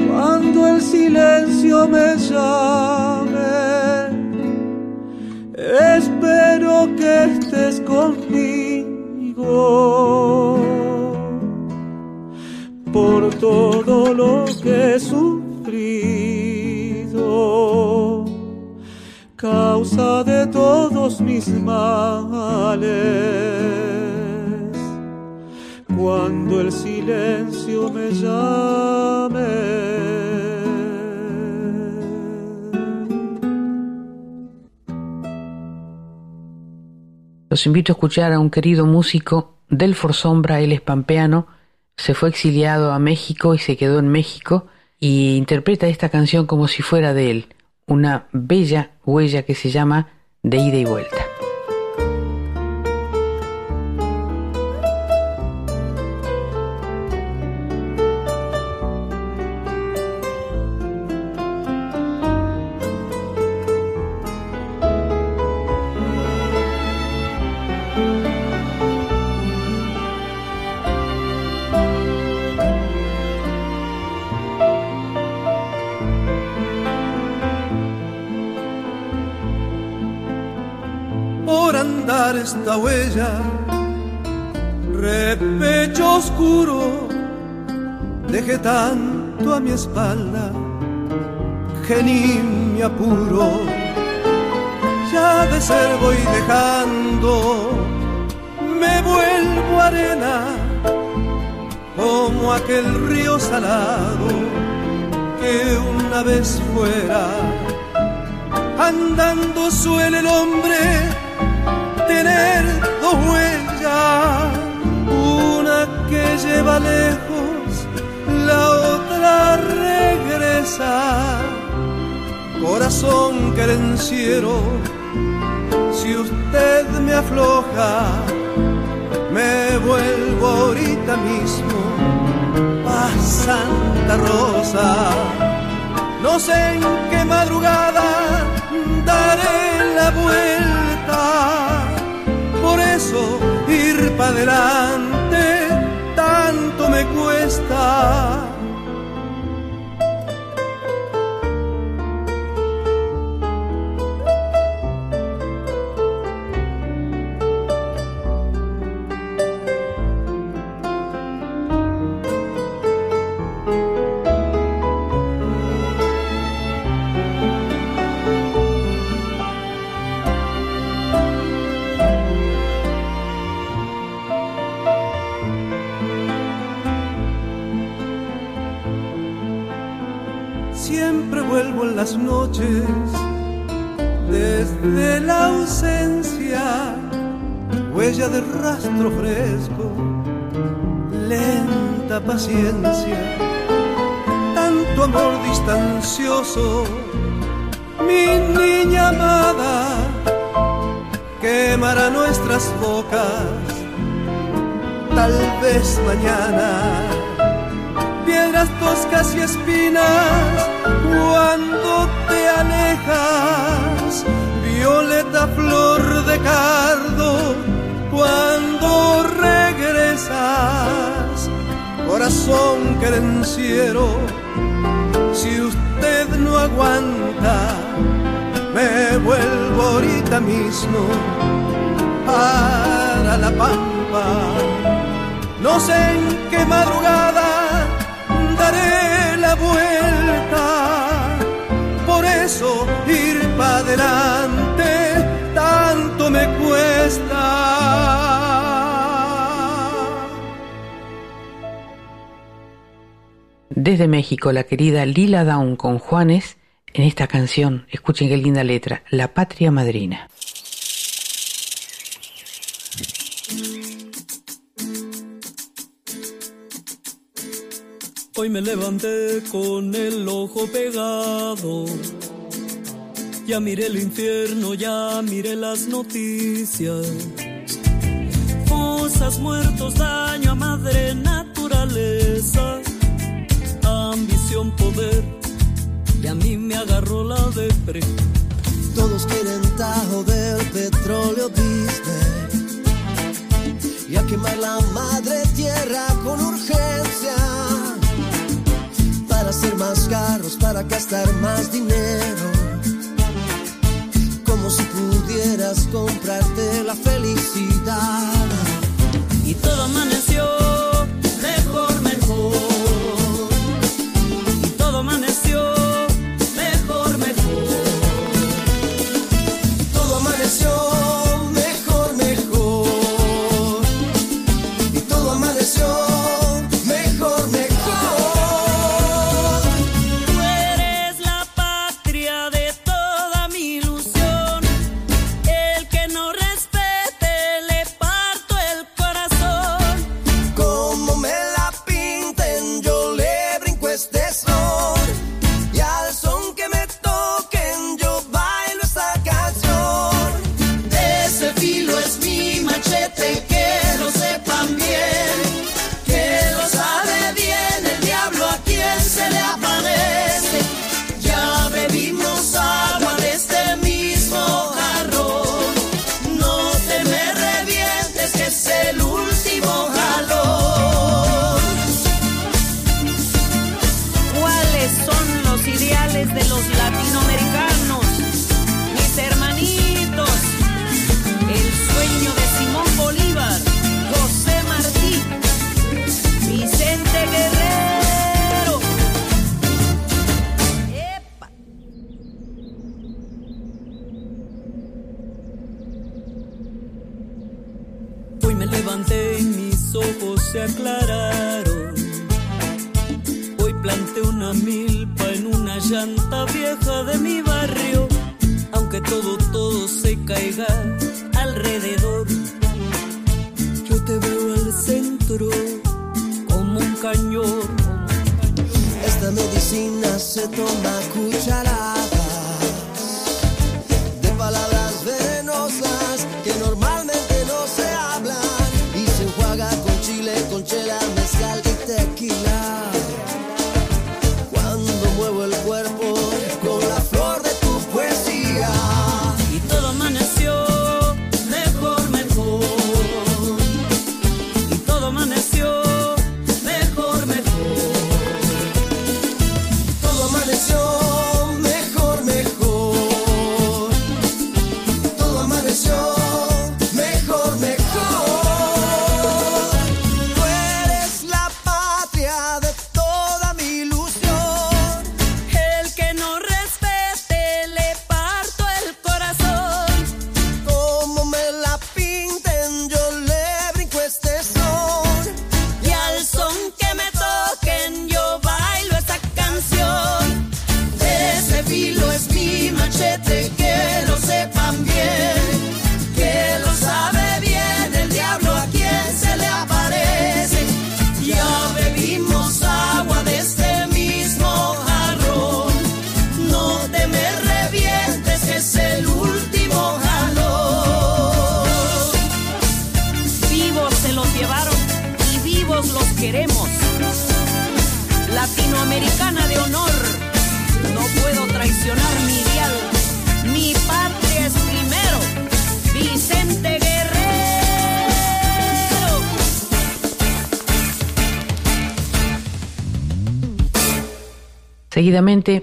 Cuando el silencio me llame, espero que estés conmigo por todo lo que sufro causa de todos mis males cuando el silencio me llame. Los invito a escuchar a un querido músico, Delfor Sombra, él es pampeano, se fue exiliado a México y se quedó en México y interpreta esta canción como si fuera de él, una bella huella que se llama De ida y vuelta. Tanto a mi espalda que apuro. Ya de ser voy dejando, me vuelvo arena como aquel río salado que una vez fuera. Andando suele el hombre tener dos huellas, una que lleva lejos, la otra regresa. Corazón querenciero, si usted me afloja, me vuelvo ahorita mismo a Santa Rosa. No sé en qué madrugada daré la vuelta por eso ir para adelante tanto me cuesta. Las noches, desde la ausencia, huella de rastro fresco, lenta paciencia, tanto amor distancioso, mi niña amada, quemará nuestras bocas, tal vez mañana piedras toscas y espinas cuando te alejas, violeta flor de cardo cuando regresas, corazón querenciero, si usted no aguanta, me vuelvo ahorita mismo para la pampa. No sé en qué madrugada daré vuelta. Por eso ir para adelante tanto me cuesta. Desde México, la querida Lila Down con Juanes en esta canción, escuchen qué linda letra, La Patria Madrina. Hoy me levanté con el ojo pegado. Ya miré el infierno, ya miré las noticias. Fosas, muertos, daño a madre naturaleza. Ambición, poder, y a mí me agarró la depre. Todos quieren tajo del petróleo Disney y a quemar la madre tierra con urgencia hacer más carros, para gastar más dinero. Como si pudieras comprarte la felicidad. Y todo amaneció.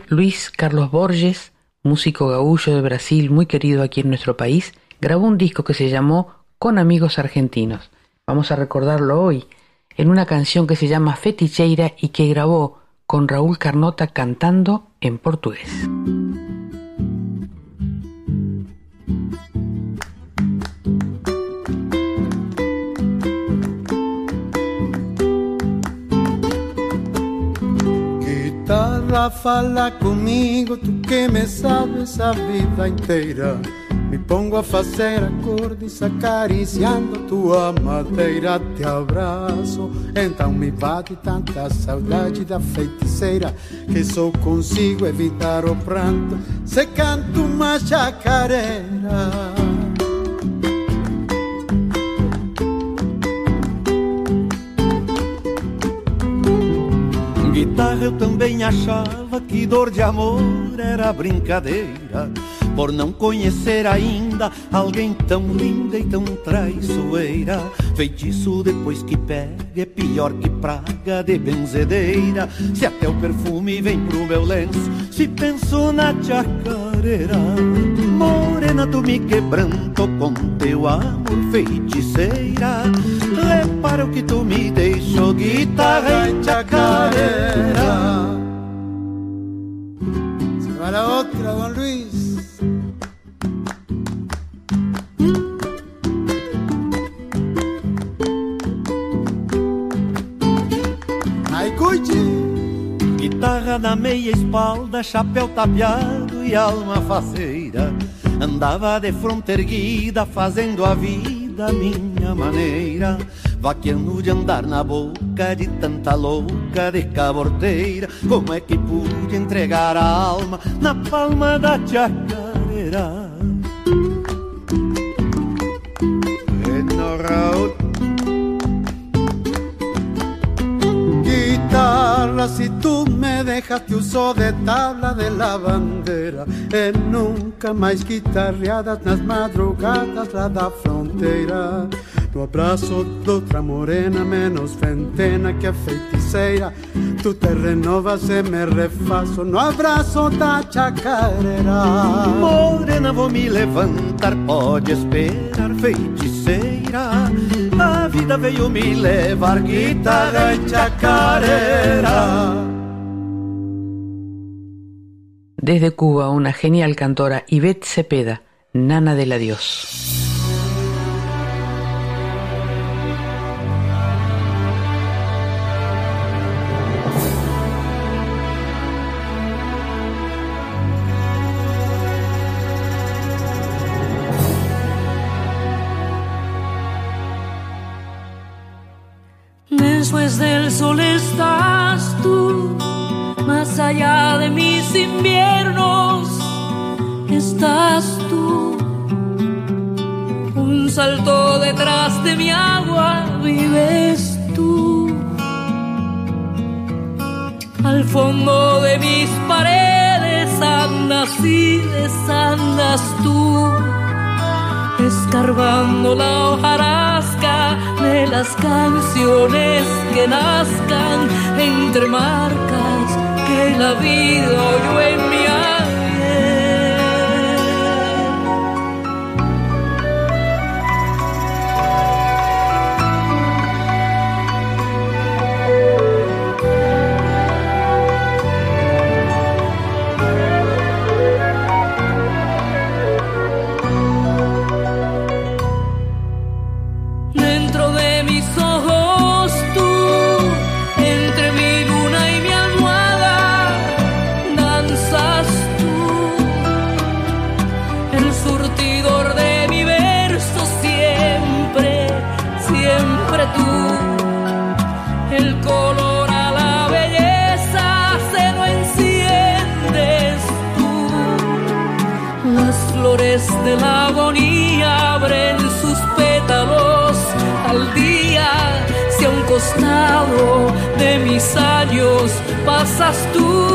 Luis Carlos Borges, músico gaullo de Brasil muy querido aquí en nuestro país, grabó un disco que se llamó Con Amigos Argentinos. Vamos a recordarlo hoy en una canción que se llama Feticheira y que grabó con Raúl Carnota cantando en portugués. pra falar comigo, tu que me sabes a vida inteira. Me pongo a fazer acordes acariciando tua madeira Te abraço, então me bate tanta saudade da feiticeira Que só consigo evitar o pranto se canto uma chacarera. guitarra eu também achava que dor de amor era brincadeira. Por não conhecer ainda alguém tão linda e tão traiçoeira. Feitiço depois que pega é pior que praga de benzedeira. Se até o perfume vem pro meu lenço, se penso na chacareira. Amor Morena, tu me quebranto com teu amor, feiticeira. Repara o que tu me deixou, guitarra e chacareira. Se va la otra, don Luis. Guitarra na meia espalda, chapéu tapeado e alma faceira. Andava de fronte erguida, fazendo a vida minha maneira. Vaqueando de andar na boca de tanta louca de caborteira. Como é que pude entregar a alma na palma da chacareira? Bueno, Guitarra, si tú me dejas, te uso de tabla de la bandera. E nunca mais guitarreadas nas madrugadas lá da fronteira. No abraço de outra morena, menos ventena que a feiticeira. Tu te renovas e me refaço no abraço da chacareira. Morena, vou me levantar, pode esperar, feiticeira. Vida veio me levar, guitarra e chacareira. Desde Cuba, una genial cantora, Ivette Cepeda, Nana del Adiós. Sol estás tú, más allá de mis inviernos estás tú. Un salto detrás de mi agua vives tú. Al fondo de mis paredes andas y desandas tú escarbando la hojarasca de las canciones que nazcan entre marcas que la vida oyó en mi de mis años pasas tú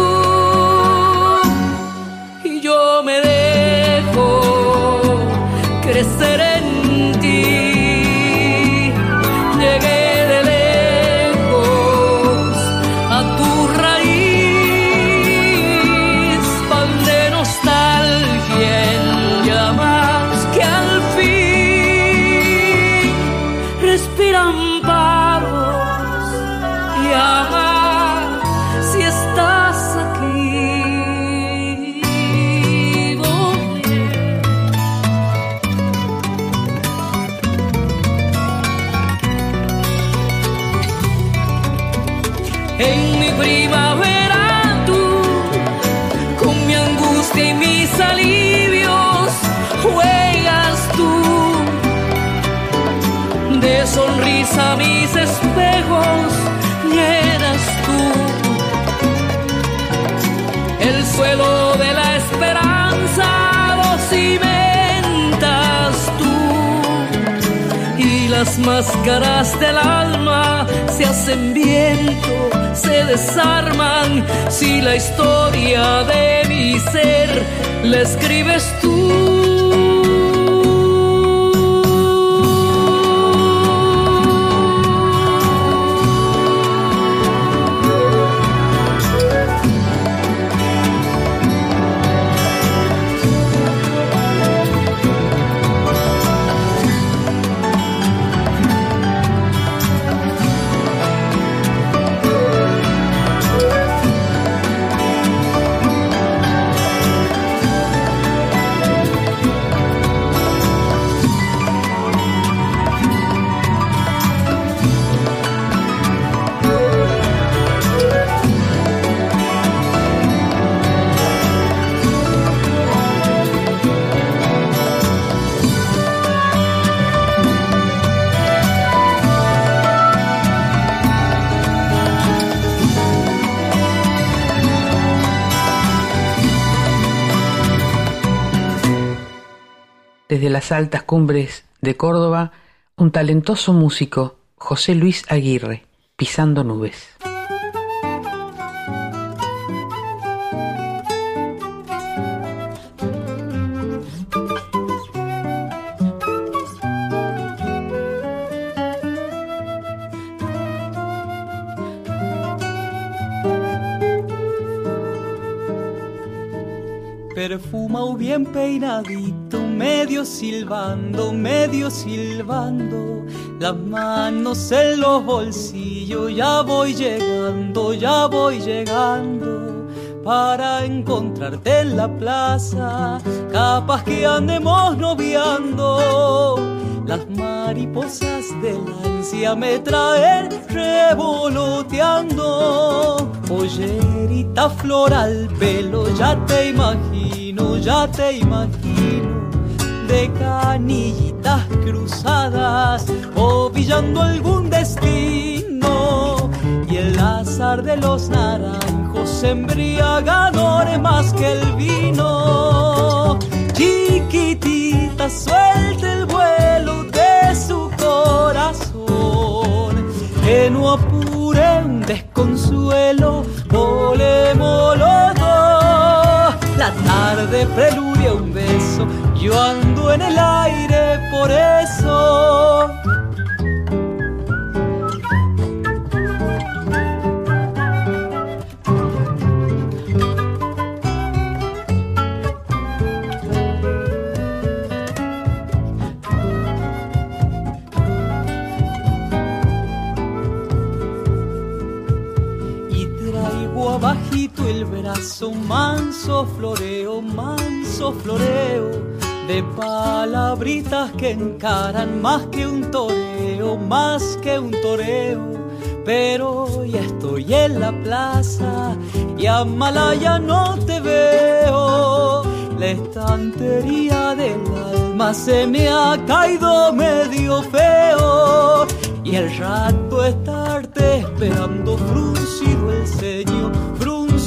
El suelo de la esperanza lo cimentas tú. Y las máscaras del alma se hacen viento, se desarman si la historia de mi ser la escribes tú. Desde las altas cumbres de Córdoba, un talentoso músico, José Luis Aguirre, Pisando Nubes. perfumado bien peinadito, medio silbando, medio silbando, las manos en los bolsillos, ya voy llegando, ya voy llegando para encontrarte en la plaza, capaz que andemos noviando. Las mariposas de la ansia me traen revoloteando. Pollerita floral, pelo, ya te imagino, ya te imagino. De canillitas cruzadas, ovillando algún destino. Y el azar de los naranjos embriagadores más que el vino. Chiquitita, suelta el vuelo de su corazón. Que no apure un desconsuelo. La tarde preludia un beso, yo ando en el aire por eso. Manso floreo, manso floreo de palabritas que encaran más que un toreo, más que un toreo. Pero ya estoy en la plaza y a Malaya no te veo. La estantería del alma se me ha caído medio feo. Y el rato estarte esperando fruncido el ceño,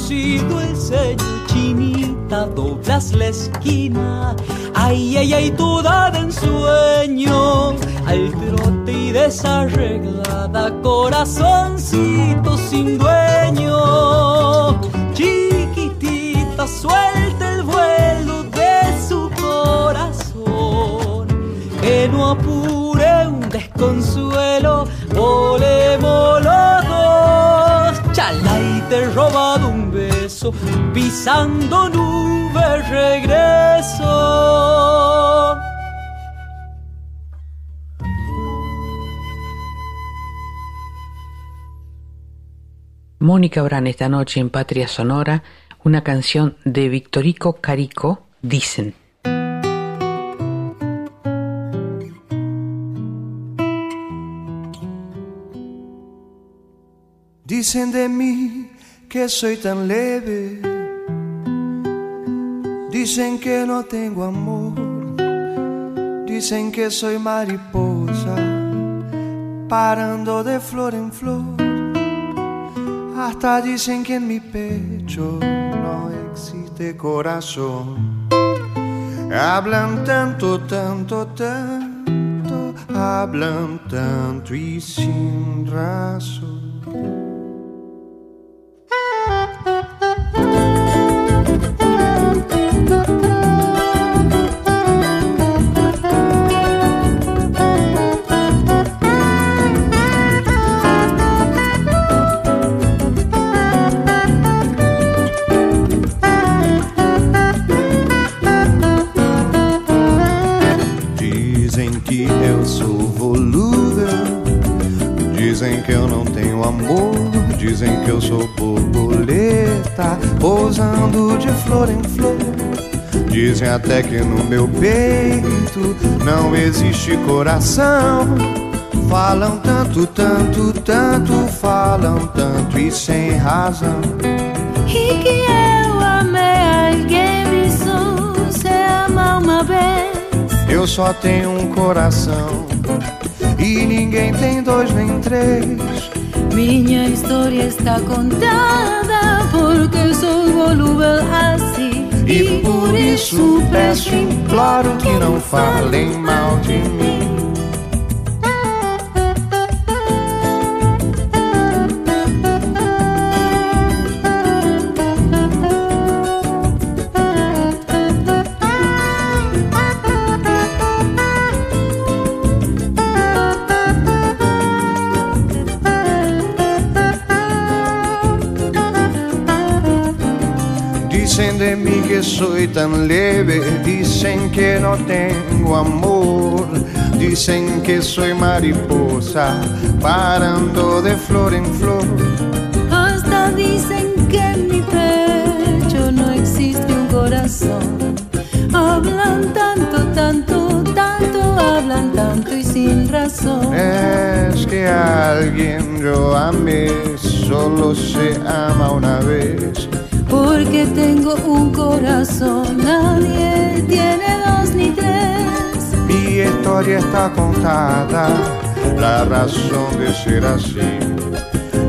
fruncido el ceño, chinita, doblas la esquina. Ay, ay, ay, toda de ensueño, al trote y desarreglada, corazoncito sin dueño. Chiquitita, suelta el vuelo de su corazón, que no apure un desconsuelo, volemos los dos. Chala y te he pisando nubes regreso. Mónica Brán esta noche en Patria Sonora, una canción de Victorico Carico, Dicen. Dicen de mí que soy tan leve. Dicen que no tengo amor. Dicen que soy mariposa, parando de flor en flor. Hasta dicen que en mi pecho no existe corazón. Hablan tanto, tanto, tanto, hablan tanto y sin razón. Que eu não tenho amor, dizem que eu sou borboleta, pousando de flor em flor. Dizem até que no meu peito não existe coração. Falam tanto, tanto, tanto, falam tanto e sem razão. E que eu amei alguém sou se ama uma vez. Eu só tenho um coração e ninguém tem dois nem três. Minha história está contada porque sou volúvel assim. E por isso peço imploro que não falem mal de mim. Que soy tan leve, dicen que no tengo amor, dicen que soy mariposa, parando de flor en flor. Hasta dicen que en mi pecho no existe un corazón. Hablan tanto, tanto, tanto, hablan tanto y sin razón. Es que alguien yo amé, solo se ama una vez. Porque tengo un corazón, nadie tiene dos ni tres. Mi historia está contada, la razón de ser así.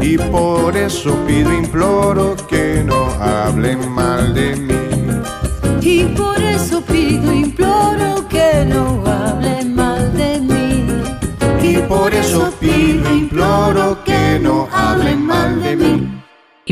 Y por eso pido, imploro que no hablen mal de mí. Y por eso pido, imploro que no hablen mal de mí. Y por eso pido, imploro que no hablen mal de mí.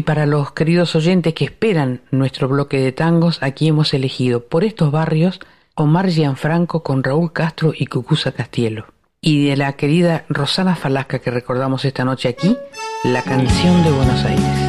Para los queridos oyentes que esperan nuestro bloque de tangos, aquí hemos elegido por estos barrios Omar Gianfranco con Raúl Castro y Cucuza Castielo. Y de la querida Rosana Falasca que recordamos esta noche aquí, la canción de Buenos Aires.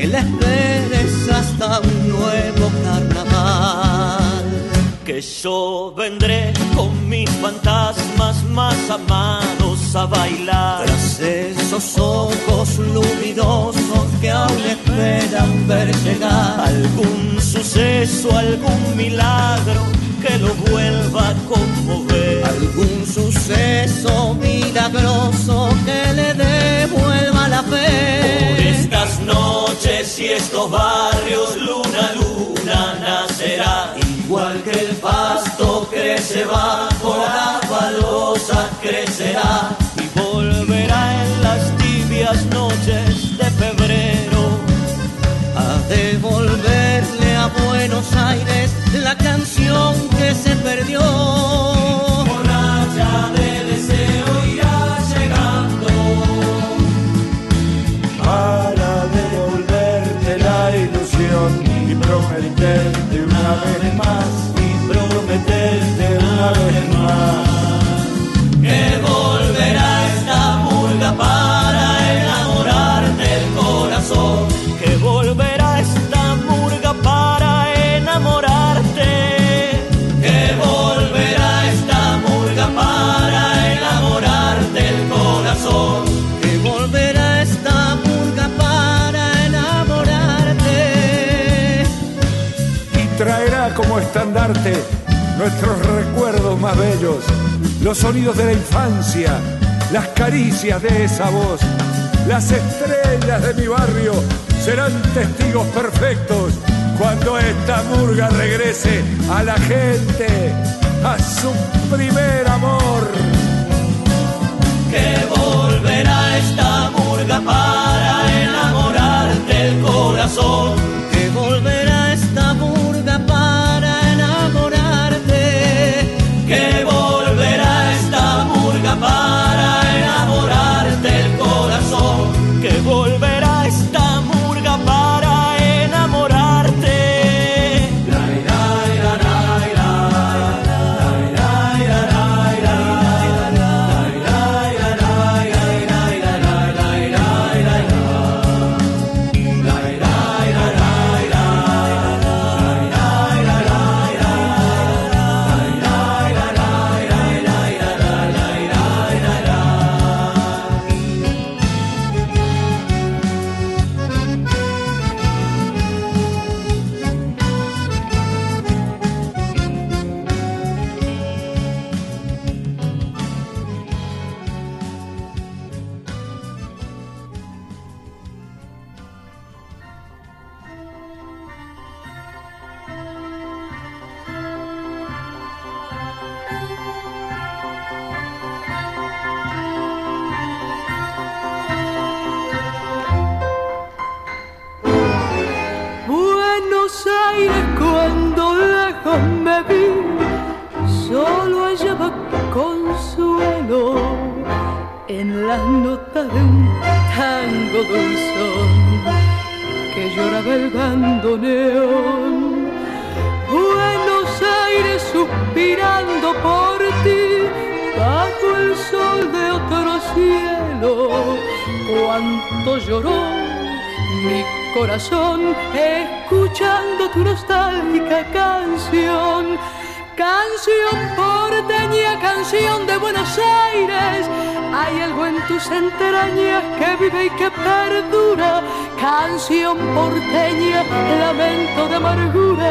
Que la esperes hasta un nuevo carnaval que yo vendré con mis fantasmas más amados a bailar. Tras esos ojos luminosos que aún esperan ver llegar algún suceso, algún milagro estos barrios, luna, luna nacerá. Igual que el pasto crece bajo la balosa crecerá y volverá en las tibias noches de febrero a devolverle a Buenos Aires nuestros recuerdos más bellos, los sonidos de la infancia, las caricias de esa voz, las estrellas de mi barrio serán testigos perfectos cuando esta murga regrese a la gente, a su primer amor. Que volverá esta murga para enamorarte el corazón. Las notas de tango dulzón que lloraba el bandoneón. Buenos Aires suspirando por ti, bajo el sol de otro cielo, cuánto lloró mi corazón escuchando tu nostálgica canción. Canción porteña, canción de Buenos Aires. Hay algo en tus entrañas que vive y que perdura. Canción porteña, lamento de amargura.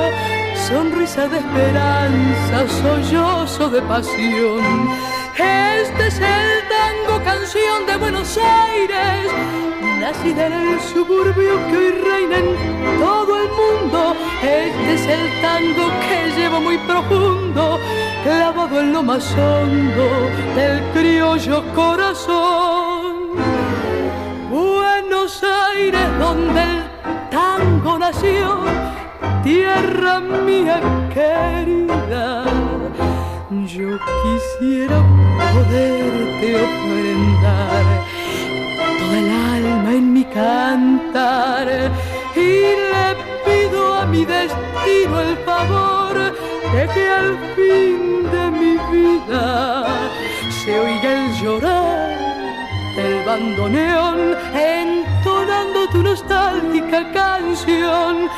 Sonrisa de esperanza, sollozo de pasión. Este es el tango, canción de Buenos Aires nacida en el suburbio que hoy reina en todo el mundo. Este es el tango que llevo muy profundo, clavado en lo más hondo del criollo corazón. Buenos Aires, donde el tango nació, tierra mía querida. Yo quisiera poderte ofrendar toda el alma en mi cantar y le pido a mi destino el favor de que al fin de mi vida se oiga el llorar del bandoneón entonando tu nostálgica canción.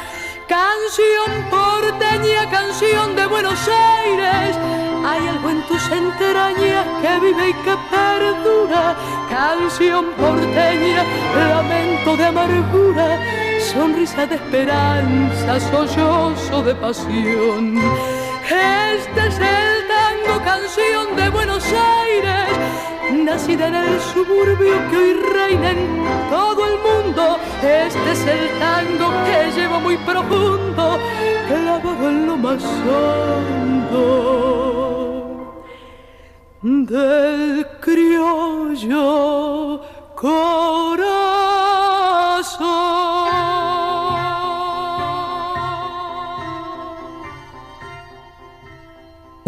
Canción porteña, canción de Buenos Aires. Hay algo en tus entrañas que vive y que perdura. Canción porteña, lamento de amargura, sonrisa de esperanza, sollozo de pasión. Este es el tango, canción de Buenos Aires, nacida en el suburbio que hoy reina en todo el mundo. Este es el tango que llevo muy profundo, clavado en lo más hondo del criollo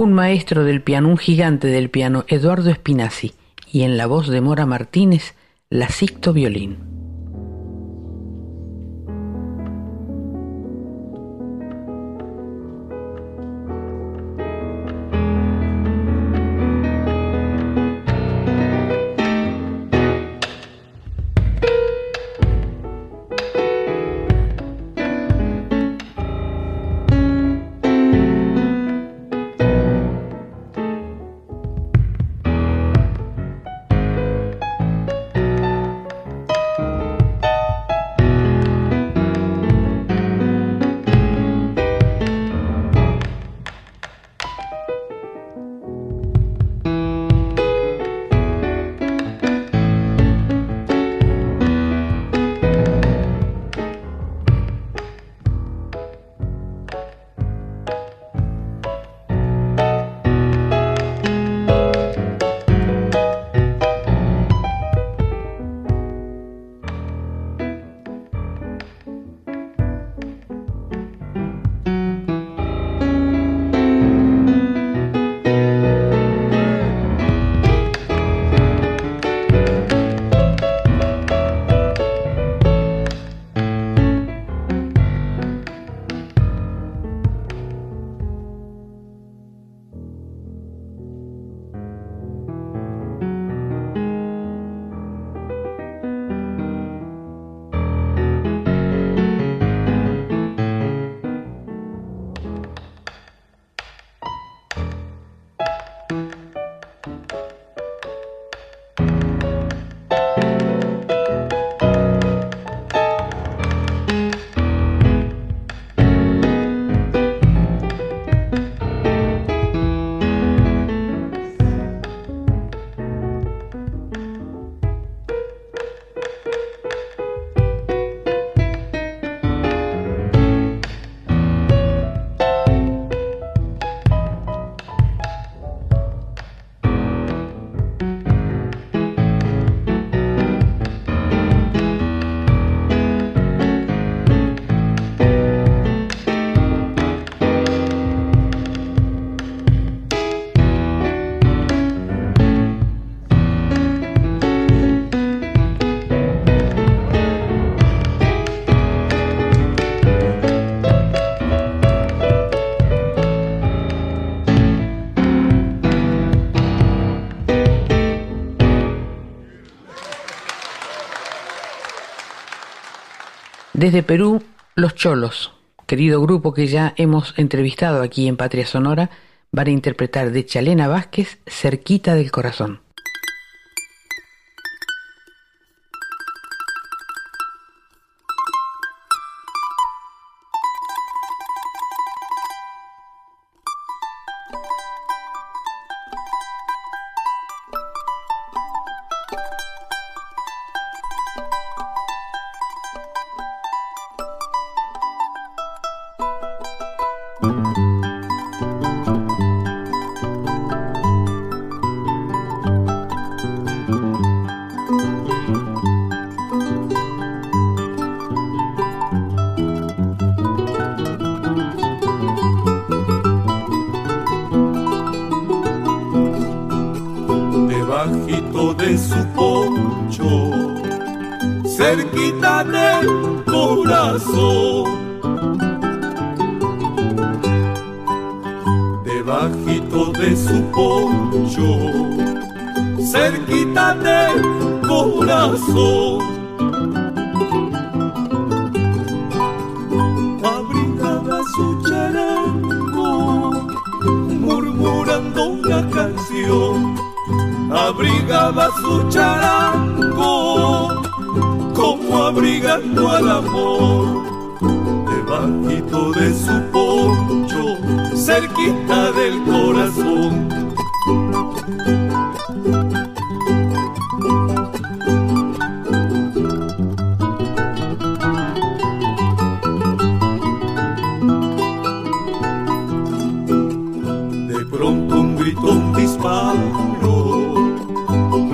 Un maestro del piano, un gigante del piano, Eduardo Espinazzi, y en la voz de Mora Martínez, la Sixto Violín. Desde Perú, Los Cholos, querido grupo que ya hemos entrevistado aquí en Patria Sonora, van a interpretar de Chalena Vázquez Cerquita del Corazón.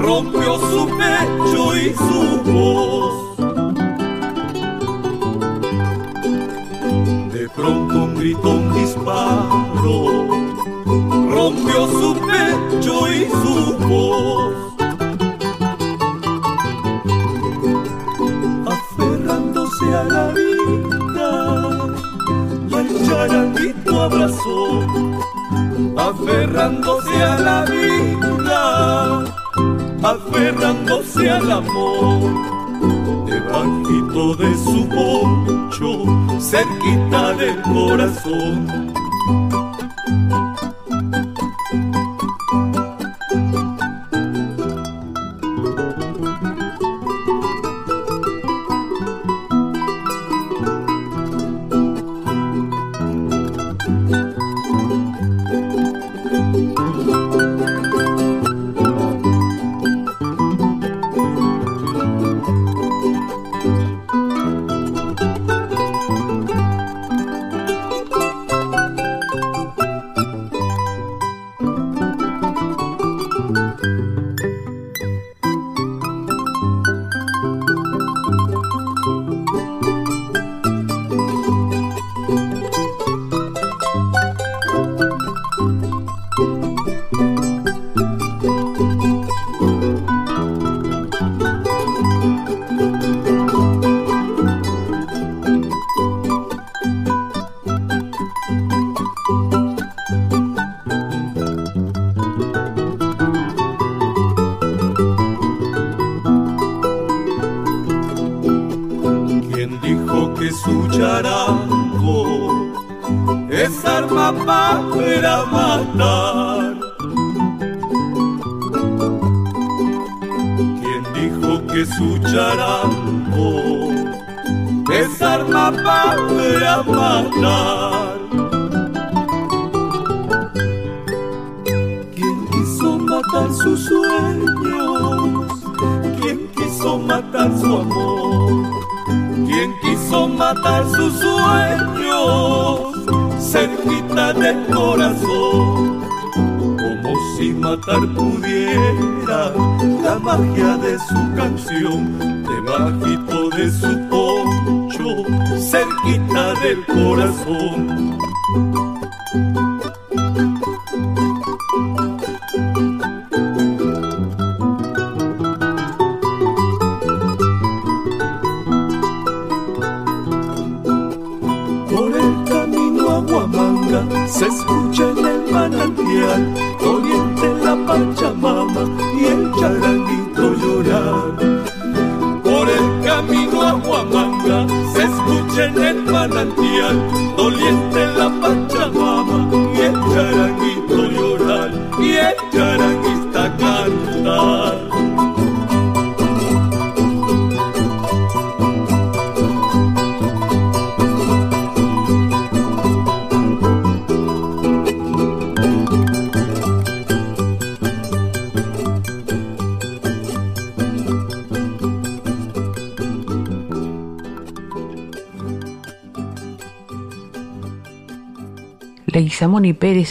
Rompió su pecho y su voz. De pronto un grito, un disparo, rompió su pecho y su voz. Aferrándose a la vida, y el charanguito abrazó aferrándose a la vida, aferrándose al amor, debajito de su poncho, cerquita del corazón.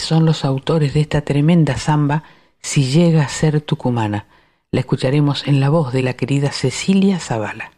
son los autores de esta tremenda zamba si llega a ser tucumana. La escucharemos en la voz de la querida Cecilia Zavala.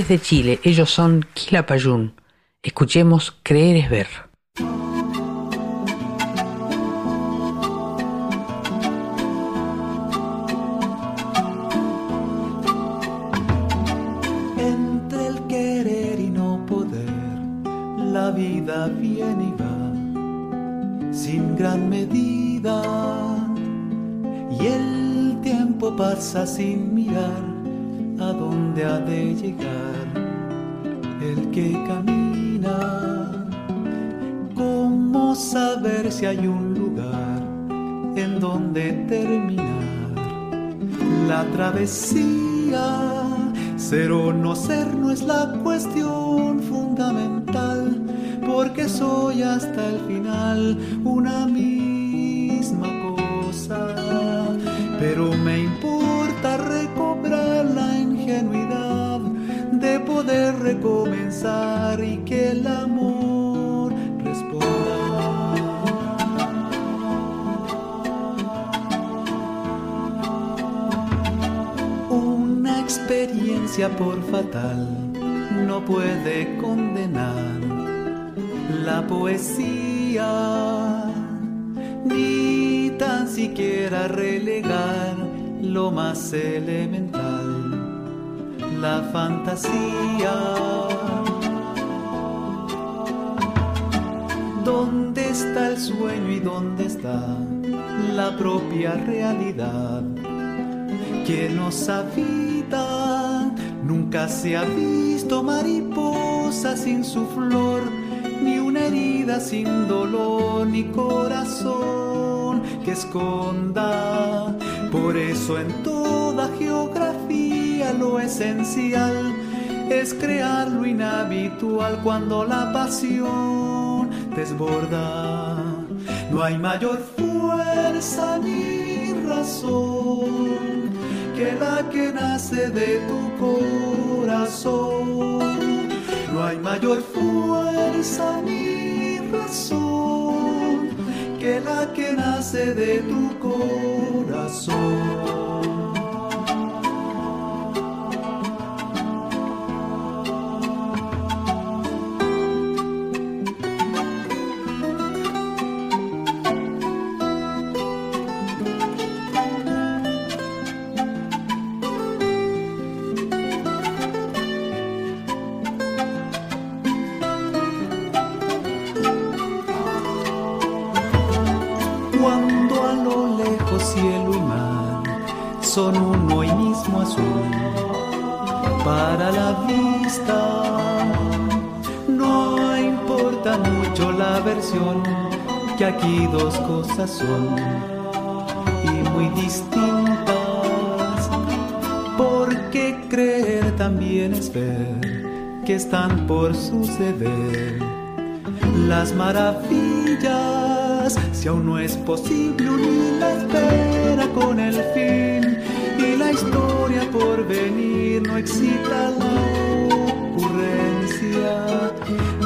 Desde Chile, ellos son Quilapayún. Escuchemos Creer es ver. Ser o no ser no es la cuestión ni tan siquiera relegar lo más elemental, la fantasía. ¿Dónde está el sueño y dónde está la propia realidad que nos habita? Nunca se ha visto mariposa sin su flor, herida sin dolor, ni corazón que esconda. Por eso en toda geografía lo esencial es crear lo inhabitual cuando la pasión desborda. No hay mayor fuerza ni razón que la que nace de tu corazón. No hay mayor fuerza ni razón que nace de tu corazón. Son uno y mismo azul para la vista. No importa mucho la versión, que aquí dos cosas son y muy distintas. Porque creer también es ver que están por suceder las maravillas, si aún no es posible unir la espera con el fin y la historia por venir no excita la ocurrencia.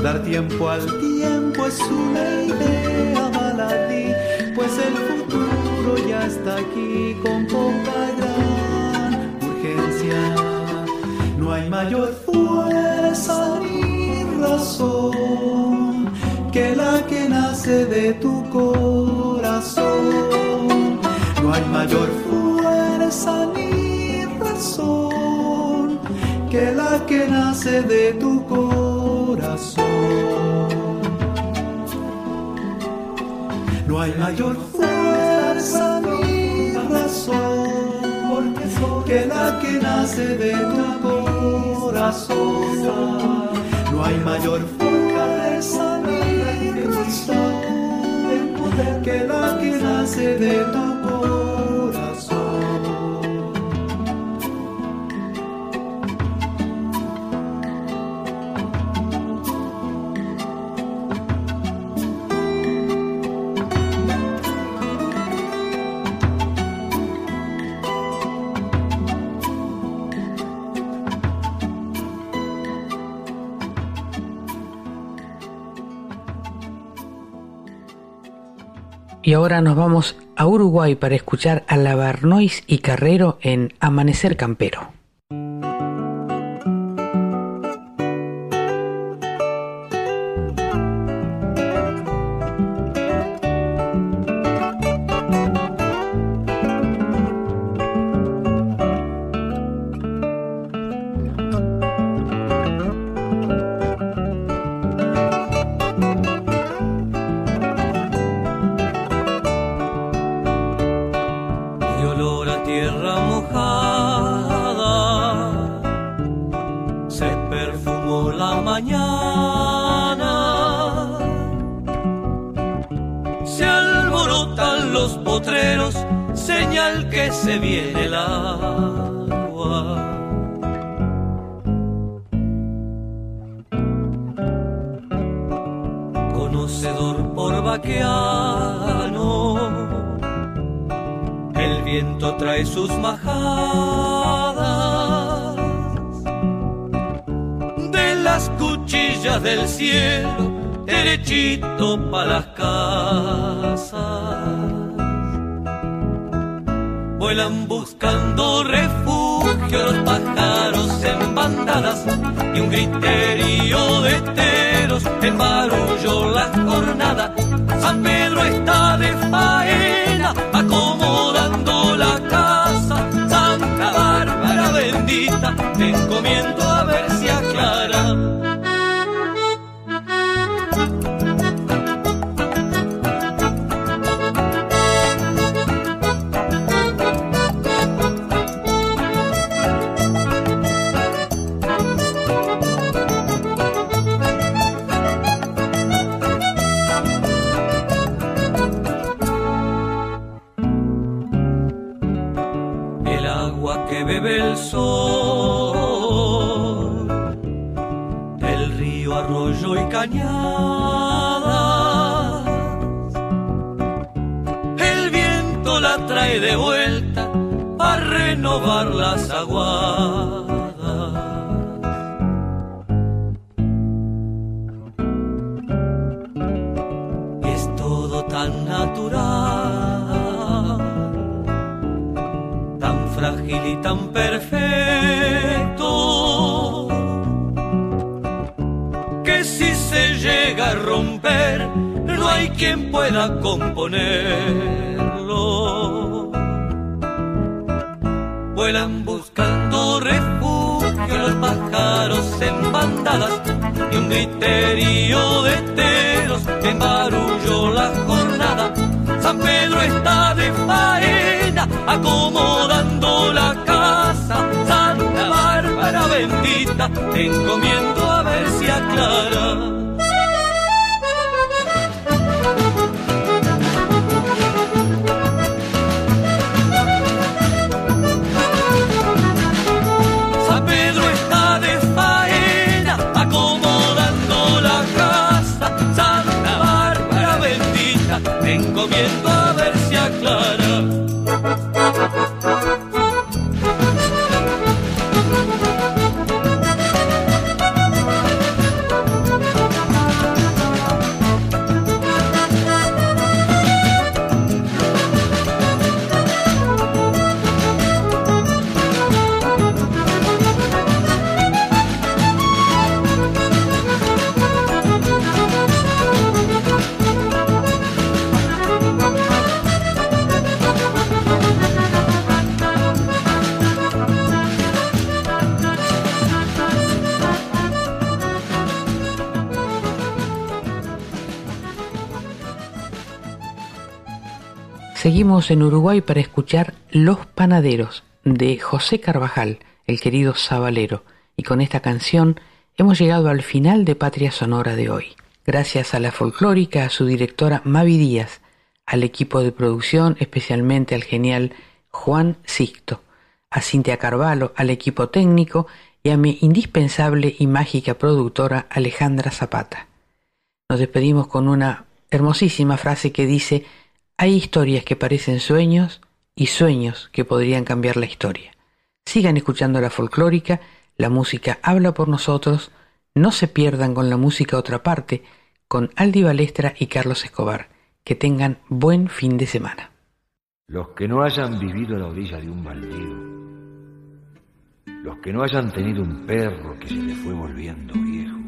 Dar tiempo al tiempo es una idea baladí, pues el futuro ya está aquí con poca gran urgencia. No hay mayor fuerza ni razón que la que nace de tu corazón. No hay mayor fuerza ni razón que la que nace de tu corazón. No hay mayor fuerza ni razón que la que nace de tu corazón. No hay mayor fuerza razón que la que nace de Y ahora nos vamos a Uruguay para escuchar a Lavarnois y Carrero en Amanecer Campero. En Uruguay para escuchar Los Panaderos de José Carvajal, el querido Sabalero, y con esta canción hemos llegado al final de Patria Sonora de hoy. Gracias a la folclórica, a su directora Mavi Díaz, al equipo de producción, especialmente al genial Juan Sixto, a Cintia Carvalho, al equipo técnico y a mi indispensable y mágica productora Alejandra Zapata. Nos despedimos con una hermosísima frase que dice hay historias que parecen sueños y sueños que podrían cambiar la historia. Sigan escuchando la folclórica, la música habla por nosotros, no se pierdan con la música otra parte, con Aldi Balestra y Carlos Escobar. Que tengan buen fin de semana. Los que no hayan vivido a la orilla de un baldío, los que no hayan tenido un perro que se le fue volviendo viejo,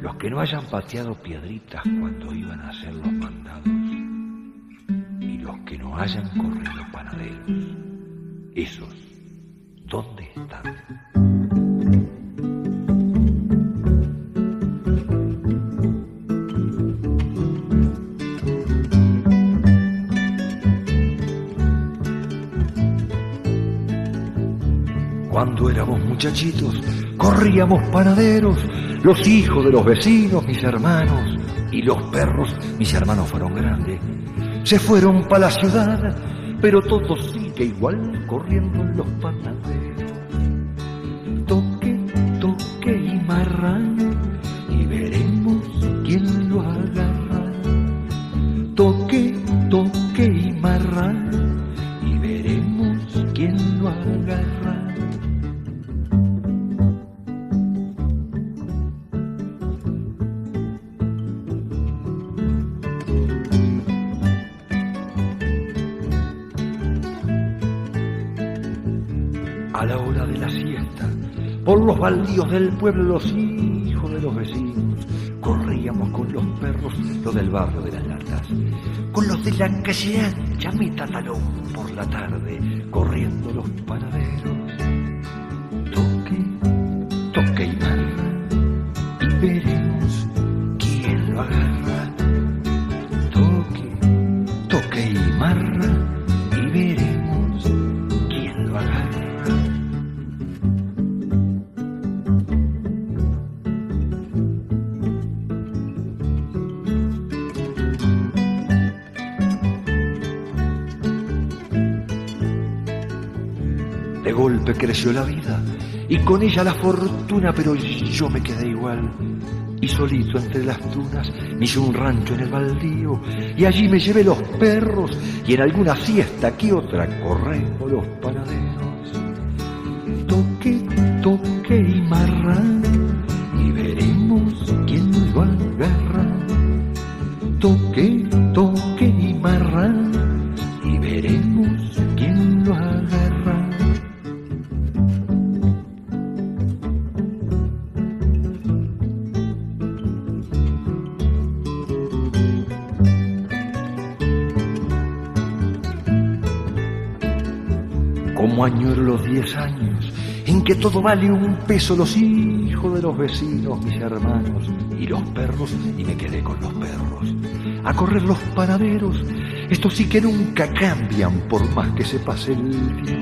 los que no hayan pateado piedritas cuando iban a hacer los los que no hayan corrido panaderos, esos, ¿dónde están? Cuando éramos muchachitos, corríamos panaderos, los hijos de los vecinos, mis hermanos, y los perros, mis hermanos fueron grandes. Se fueron para la ciudad, pero todo sigue igual corriendo en los panaderos. Del pueblo, los hijos de los vecinos, corríamos con los perros, los del barrio de las latas, con los de la calle ancha, mitad talón por la tarde, corriendo los panaderos. Creció la vida y con ella la fortuna, pero yo me quedé igual. Y solito entre las dunas me hice un rancho en el baldío y allí me llevé los perros y en alguna siesta que otra corremos los panaderos. Toque, toque y marrán vale un peso, los hijos de los vecinos, mis hermanos y los perros, y me quedé con los perros. A correr los panaderos, estos sí que nunca cambian por más que se pase el tiempo.